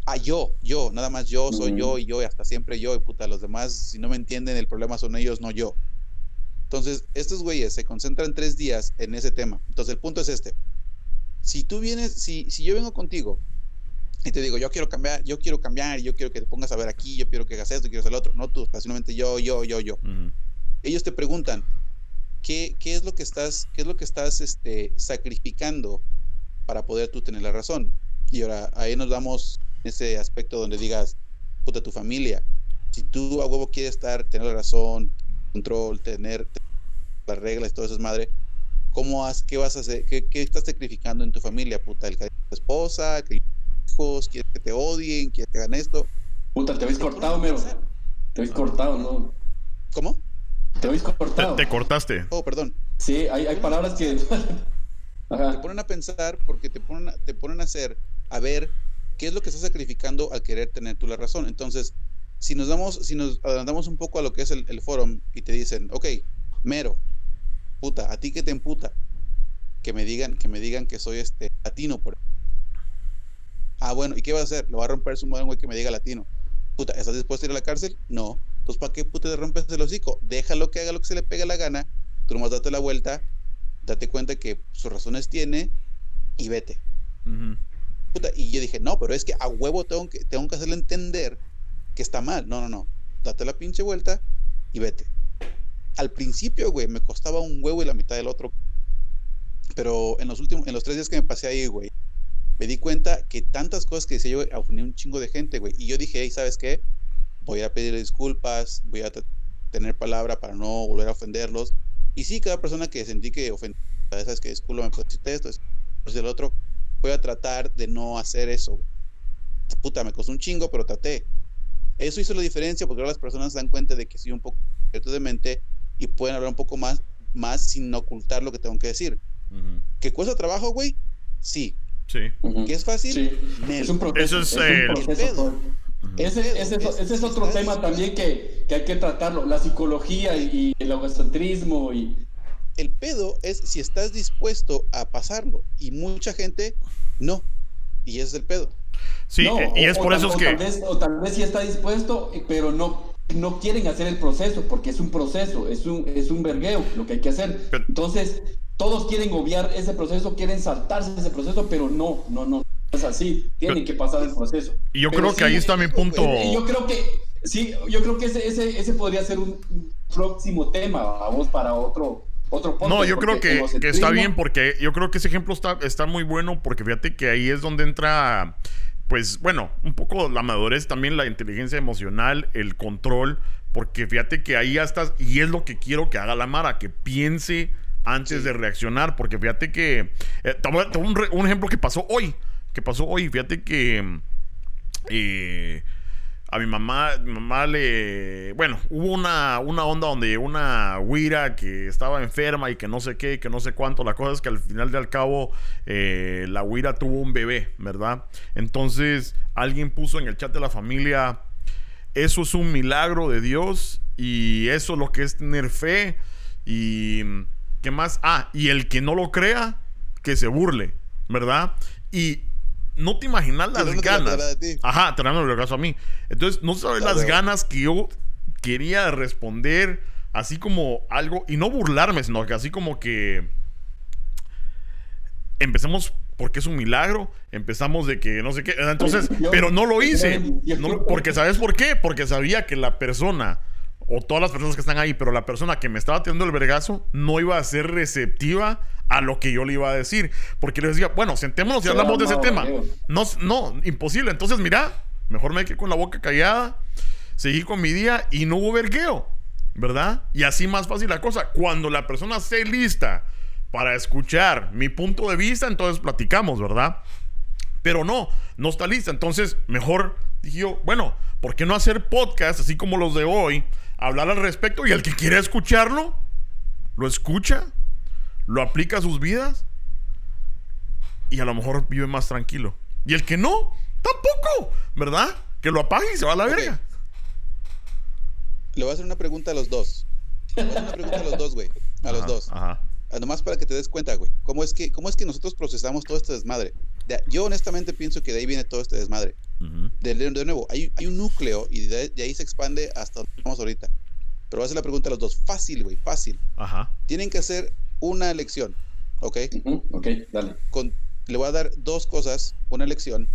ah, yo, yo, nada más yo, soy yo y yo y hasta siempre yo y puta, los demás, si no me entienden, el problema son ellos, no yo. Entonces, estos güeyes se concentran tres días en ese tema. Entonces, el punto es este. Si tú vienes, si, si yo vengo contigo y te digo, yo quiero cambiar, yo quiero cambiar, yo quiero que te pongas a ver aquí, yo quiero que hagas esto, quiero hacer lo otro, no tú, simplemente yo, yo, yo, yo. Ellos te preguntan, ¿qué, ¿qué, es lo que estás, qué es lo que estás este, sacrificando para poder tú tener la razón? Y ahora ahí nos damos ese aspecto donde digas, puta, tu familia. Si tú a huevo quieres estar, tener la razón, control, tener las reglas, todo eso es madre, ¿cómo has, qué vas a hacer? ¿Qué, qué estás sacrificando en tu familia, puta? ¿El cariño de tu esposa? ¿Que hijos? ¿Quieres que te odien? ¿Quieres que hagan esto? Puta, te habéis cortado, mero. Te habéis cortado, ¿no? ¿Cómo? Te habéis cortado. Te, cortaste. Oh, perdón. Sí, hay, hay palabras que... Te ponen a pensar porque te ponen a, te ponen a hacer, a ver qué es lo que estás sacrificando al querer tener tú la razón. Entonces, si nos damos, si nos adelantamos un poco a lo que es el, el foro y te dicen, ok, mero, puta, a ti que te emputa, que me digan, que me digan que soy este latino, por Ah, bueno, ¿y qué va a hacer? Lo va a romper su modo güey que me diga latino. Puta, ¿estás dispuesto a ir a la cárcel? No. Entonces, ¿para qué puta te rompes el hocico? Déjalo que haga lo que se le pegue la gana. Tú nomás date la vuelta, date cuenta que sus razones tiene y vete. y yo dije, no, pero es que a huevo tengo que, tengo que hacerle entender que está mal. No, no, no. Date la pinche vuelta y vete. Al principio, güey, me costaba un huevo y la mitad del otro. Pero en los últimos, en los tres días que me pasé ahí, güey, me di cuenta que tantas cosas que decía yo ofendí un chingo de gente, güey. Y yo dije, hey, ¿sabes qué? Voy a pedir disculpas, voy a tener palabra para no volver a ofenderlos. Y sí, cada persona que sentí que ofendí, sabes que disculpa, me pusiste esto, es el otro, voy a tratar de no hacer eso. Puta, me costó un chingo, pero traté. Eso hizo la diferencia porque ahora las personas se dan cuenta de que soy un poco de mente y pueden hablar un poco más, más sin ocultar lo que tengo que decir. ¿Que cuesta trabajo, güey? Sí. Sí. ¿Que es fácil? Sí. Es un proceso. Eso es, es un proceso. Ese, ese, ese, es otro tema también que, que, hay que tratarlo, la psicología y, el egocentrismo y... El pedo es si estás dispuesto a pasarlo y mucha gente no, y ese es el pedo. Sí, y es por eso es que... Tal vez, o tal vez sí está dispuesto, pero no, no quieren hacer el proceso, porque es un proceso, es un, es un vergueo lo que hay que hacer. Entonces, todos quieren obviar ese proceso, quieren saltarse ese proceso, pero no, no, no es así, tienen que pasar el proceso. Y yo creo que ahí está mi punto. Y yo creo que, sí, yo creo que ese, ese, ese podría ser un próximo tema, vamos, para otro, otro punto. No, yo creo que, que, está bien porque yo creo que ese ejemplo está, está muy bueno porque fíjate que ahí es donde entra, pues bueno, un poco la madurez, también la inteligencia emocional, el control, porque fíjate que ahí ya estás, y es lo que quiero que haga la Mara, que piense antes de reaccionar, porque fíjate que, eh, un, un ejemplo que pasó hoy que pasó hoy. Fíjate que. Eh, a mi mamá, mi mamá le... Bueno, hubo una, una onda donde una que estaba enferma y que no sé qué, que no sé cuánto. La cosa es que al final de al cabo eh, la güira tuvo un bebé, ¿verdad? Entonces alguien puso en el chat de la familia, eso es un milagro de Dios y eso es lo que es tener fe y... ¿Qué más? Ah, y el que no lo crea, que se burle, ¿verdad? Y no te imaginas las ganas. Ajá, te el caso a mí. Entonces, no sabes las ganas que yo quería responder así como algo, y no burlarme, sino que así como que empecemos porque es un milagro, empezamos de que no sé qué, entonces, pero no lo hice, porque ¿sabes por qué? Porque sabía que la persona, o todas las personas que están ahí, pero la persona que me estaba tirando el vergazo no iba a ser receptiva a lo que yo le iba a decir. Porque le decía, bueno, sentémonos y hablamos de ese tema. No, no, imposible. Entonces, mira, mejor me quedé con la boca callada, seguí con mi día y no hubo vergueo, ¿verdad? Y así más fácil la cosa. Cuando la persona esté lista para escuchar mi punto de vista, entonces platicamos, ¿verdad? Pero no, no está lista. Entonces, mejor dije yo, bueno, ¿por qué no hacer podcast así como los de hoy? Hablar al respecto y el que quiera escucharlo, lo escucha lo aplica a sus vidas y a lo mejor vive más tranquilo. Y el que no, tampoco, ¿verdad? Que lo apague y se va a la verga. Le voy a hacer una pregunta a los dos. Le voy a hacer una pregunta a los dos, güey. A los dos. Ajá. Ah, nomás para que te des cuenta, güey. ¿Cómo es que, cómo es que nosotros procesamos todo este desmadre? Yo honestamente pienso que de ahí viene todo este desmadre. de, nuevo, hay, hay, un núcleo y de, ahí se expande hasta donde estamos ahorita. Pero voy a hacer la pregunta a los dos. Fácil, güey, fácil. Ajá. Tienen que hacer una elección, ¿ok? ok, dale. le voy a dar dos cosas, una elección,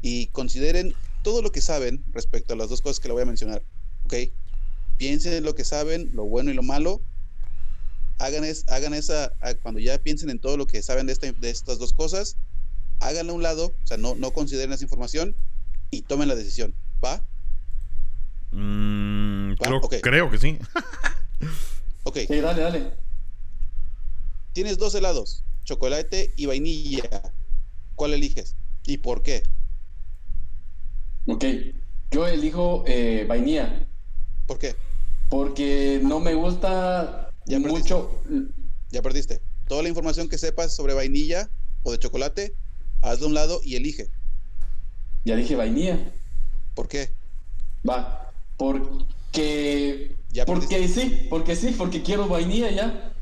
y consideren todo lo que saben respecto a las dos cosas que le voy a mencionar, ¿ok? Piensen en lo que saben, lo bueno y lo malo. Hagan, es, hagan esa, cuando ya piensen en todo lo que saben de, de estas dos cosas, háganlo a un lado, o sea, no, no consideren esa información y tomen la decisión, ¿va? Mm, creo, creo, que sí. ok. Sí, dale, dale. Tienes dos helados, chocolate y vainilla. ¿Cuál eliges? ¿Y por qué? Ok, yo elijo eh, vainilla. ¿Por qué? Porque no me gusta ya mucho. Ya perdiste. Toda la información que sepas sobre vainilla o de chocolate, haz de un lado y elige. Ya dije vainilla. ¿Por qué? Va, porque... ¿Ya porque sí, porque sí, porque quiero vainilla ya.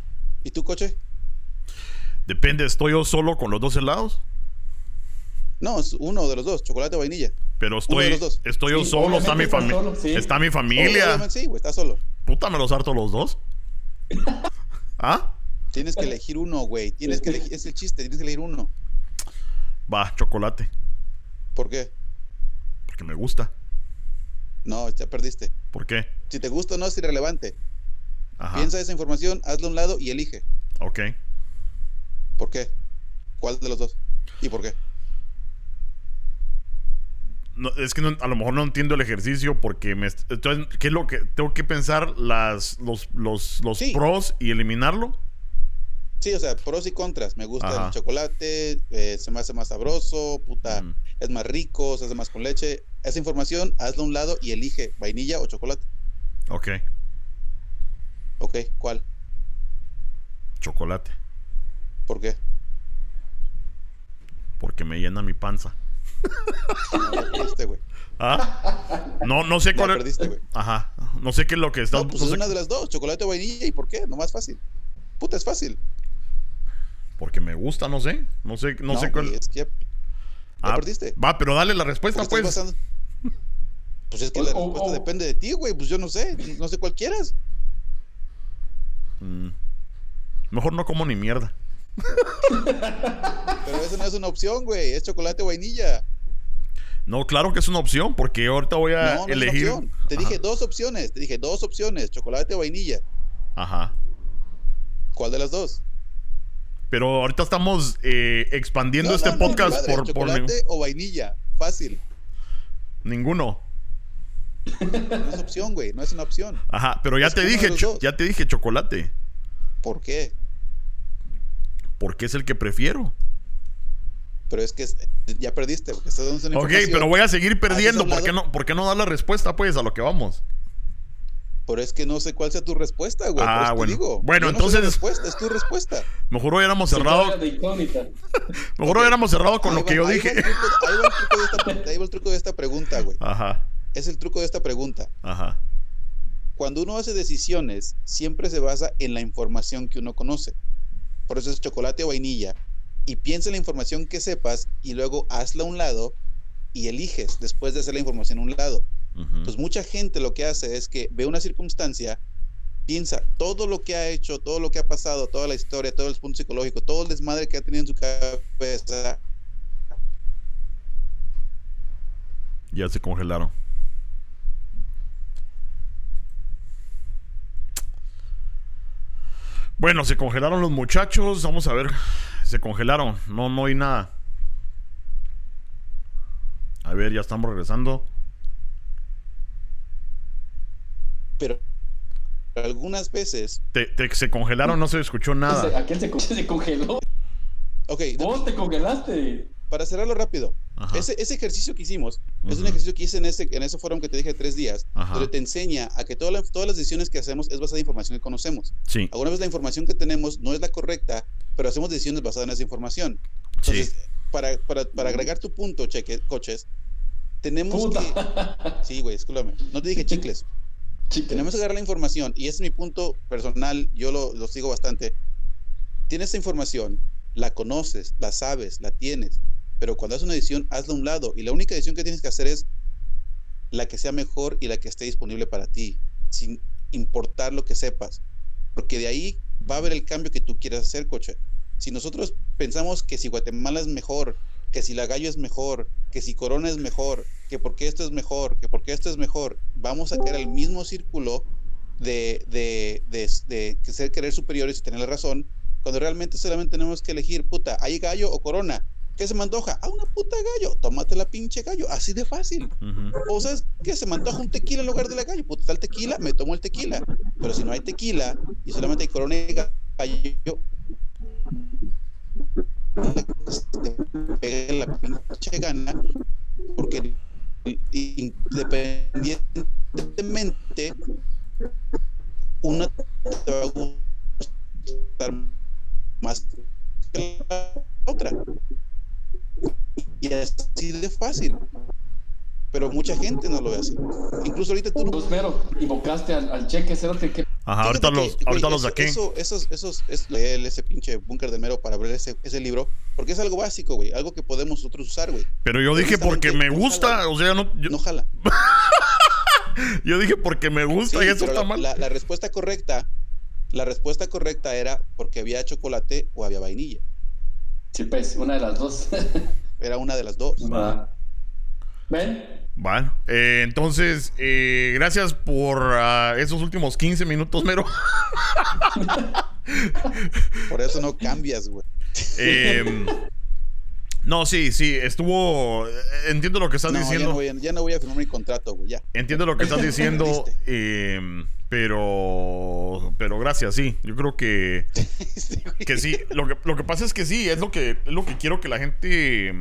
¿Y tú, coche? Depende, ¿estoy yo solo con los dos helados? No, es uno de los dos, chocolate o vainilla. Pero estoy, estoy yo solo, está mi, familia está mi familia. sí, güey, está solo. Puta, me los harto los dos. ¿Ah? Tienes que elegir uno, güey. Tienes que elegir, es el chiste, tienes que elegir uno. Va, chocolate. ¿Por qué? Porque me gusta. No, ya perdiste. ¿Por qué? Si te gusta o no es irrelevante. Ajá. Piensa esa información, hazlo a un lado y elige. Ok. ¿Por qué? ¿Cuál de los dos? ¿Y por qué? No, es que a lo mejor no entiendo el ejercicio porque me entonces qué es lo que tengo que pensar las los los, los pros y eliminarlo sí o sea pros y contras me gusta el chocolate eh, se me hace más sabroso puta es más rico se hace más con leche esa información hazlo a un lado y elige vainilla o chocolate ok ok cuál chocolate ¿Por qué? Porque me llena mi panza. No, perdiste, güey. ¿Ah? No, no sé cuál perdiste, güey. Ajá. No sé qué es lo que está. No, pues es una de las dos, chocolate o vainilla. ¿Y por qué? No más fácil. Puta, es fácil. Porque me gusta, no sé. No sé, no, sé cuál. Es que ya, ah, perdiste. Va, pero dale la respuesta, pues. Pues es que la respuesta depende de ti, güey. Pues yo no sé. No sé cuál quieras. Mm. Mejor no como ni mierda. Pero eso no es una opción, güey. Es chocolate o vainilla. No, claro que es una opción, porque ahorita voy a elegir. Te dije dos opciones. Te dije dos opciones: chocolate o vainilla. Ajá. ¿Cuál de las dos? Pero ahorita estamos eh, expandiendo este podcast por. ¿Chocolate o vainilla? Fácil. Ninguno. No es opción, güey. No es una opción. Ajá, pero ya te dije, ya te dije chocolate. ¿Por qué? porque es el que prefiero. pero es que es- ya perdiste, porque estás dando una Ok, pero voy a seguir perdiendo. a un ¿Por qué, no, ¿Por qué no dar la respuesta, pues, a lo que vamos? Pero es que no sé cuál sea tu respuesta, güey. Ah, bueno. digo. Bueno, no sé entonces- respuesta, es tu respuesta. Mejor hubiéramos cerrado, mejor hubiéramos cerrado con Ahí lo va- que yo ahí dije. Va ahí, va el truco de esta, ahí va el truco de esta pregunta, güey. Ajá, Es el truco de esta pregunta. ajá. Cuando uno hace decisiones, siempre se basa en la información que uno conoce. Por eso es chocolate o vainilla. Y piensa en la información que sepas y luego hazla a un lado y eliges después de hacer la información a un lado. Pues mucha gente lo que hace es que ve una circunstancia, piensa todo lo que ha hecho, todo lo que ha pasado, toda la historia, todo el punto psicológico, todo el desmadre que ha tenido en su cabeza, Ya se congelaron. Bueno, se congelaron los muchachos. Vamos a ver. Se congelaron. No, no hay nada. A ver, ya estamos regresando. pero algunas veces, Te, te- se congelaron, no se escuchó nada. Aquel se, se congeló. ok, Vos te congelaste. para cerrarlo rápido, ese, ese ejercicio que hicimos es un ejercicio que hice en ese, en ese foro que te dije tres días, Ajá. donde te enseña a que toda la- todas las decisiones que hacemos es basada en información que conocemos. Sí, Alguna vez la información que tenemos no es la correcta, pero hacemos decisiones basadas en esa información. sí. Entonces, para, para, para agregar tu punto, cheque, coches, tenemos Puta. que... Sí, güey, escúchame. No te dije chicles. Chica. Tenemos que agarrar la información, y ese es mi punto personal, yo lo, lo sigo bastante. Tienes esa información, la conoces, la sabes, la tienes, pero cuando haces una decisión, hazla a un lado, y la única decisión que tienes que hacer es la que sea mejor y la que esté disponible para ti, sin importar lo que sepas, porque de ahí va a haber el cambio que tú quieras hacer, coche. Si nosotros pensamos que si Guatemala es mejor, que si la Gallo es mejor, que si Corona es mejor, que porque esto es mejor, que porque esto es mejor, vamos a caer al mismo círculo de, de, de, de que ser querer superiores y tener la razón, cuando realmente solamente tenemos que elegir, puta, ¿hay gallo o corona? ¿Qué se me antoja? Ah, una puta gallo, tómate la pinche gallo, así de fácil. Ujú. O sabes que se me antoja un tequila en lugar de la gallo, puta, el tequila, me tomo el tequila. Pero si no hay tequila y solamente hay corona y gallo, pegue la pinche gana, porque independientemente una te va a gustar más que la otra. Y así de fácil. Pero mucha gente no lo ve así. Incluso ahorita tú Mero, invocaste al, al cheque que Ajá, ahorita los, que, ahorita los eso- saqué. Eso, esos, esos, es leer ese pinche búnker de mero para abrir ese, ese libro, porque es algo básico, güey, algo que podemos nosotros usar, güey. Pero yo dije porque me no gusta, jala. o sea, no, yo, No jala. yo dije porque me gusta Sí, y eso pero está la, mal. la- la respuesta correcta, la respuesta correcta era porque había chocolate o había vainilla. Sí, pues, una de las dos. Era una de las dos. Va. ¿Ven? Bueno, eh, entonces, eh, gracias por ah, esos últimos 15 minutos, mero. Por eso no cambias, güey. Em, no, sí, sí, estuvo. eh, Entiendo lo que estás No, ya diciendo. no, voy a, ya no voy a firmar mi contrato, güey, ya. Entiendo lo que estás diciendo. Em, pero. Pero gracias, sí. Yo creo que. Que sí. Lo que, lo que pasa es que sí, es lo que, es lo que quiero que la gente.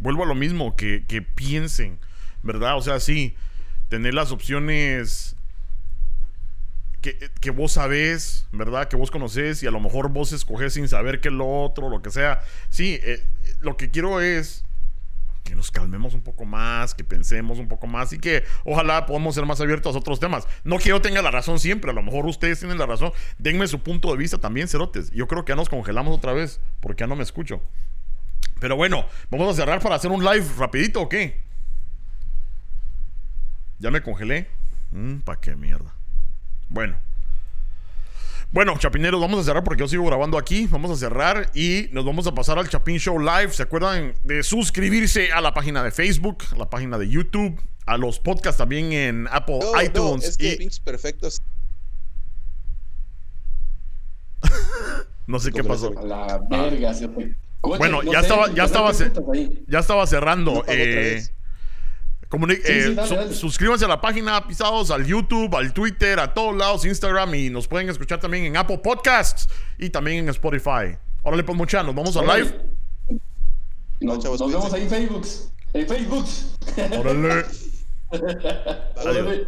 Vuelvo a lo mismo, que, que piensen, ¿verdad? O sea, sí, tener las opciones que, que vos sabés, ¿verdad? Que vos conocés y a lo mejor vos escoges sin saber que lo otro, lo que sea. Sí, eh, lo que quiero es que nos calmemos un poco más, que pensemos un poco más y que ojalá podamos ser más abiertos a otros temas. No que yo tenga la razón siempre, a lo mejor ustedes tienen la razón. Denme su punto de vista también, cerotes. Yo creo que ya nos congelamos otra vez porque ya no me escucho. Pero bueno, vamos a cerrar para hacer un live rapidito o qué? Ya me congelé. Mm, ¿Para qué mierda? Bueno. Bueno, chapineros, vamos a cerrar porque yo sigo grabando aquí. Vamos a cerrar y nos vamos a pasar al Chapin Show Live. ¿Se acuerdan de suscribirse a la página de Facebook, a la página de YouTube, a los podcasts también en Apple No, no, iTunes? es que y perfectos. no sé qué ¿Cómo pasó. la verga. se te- Coche, Bueno, no ya sé, estaba- ya estaba. Ya estaba cerrando. Eh, vez. comuni- Sí, eh, sí, dale, su- dale. Suscríbanse a la página Pisados, al YouTube, al Twitter, a todos lados, Instagram y nos pueden escuchar también en Apple Podcasts y también en Spotify. Órale, pues mucha, nos vamos a live. Nos, No, chavos, nos vemos ahí en Facebook. En Facebook. Órale. Adiós. Órale.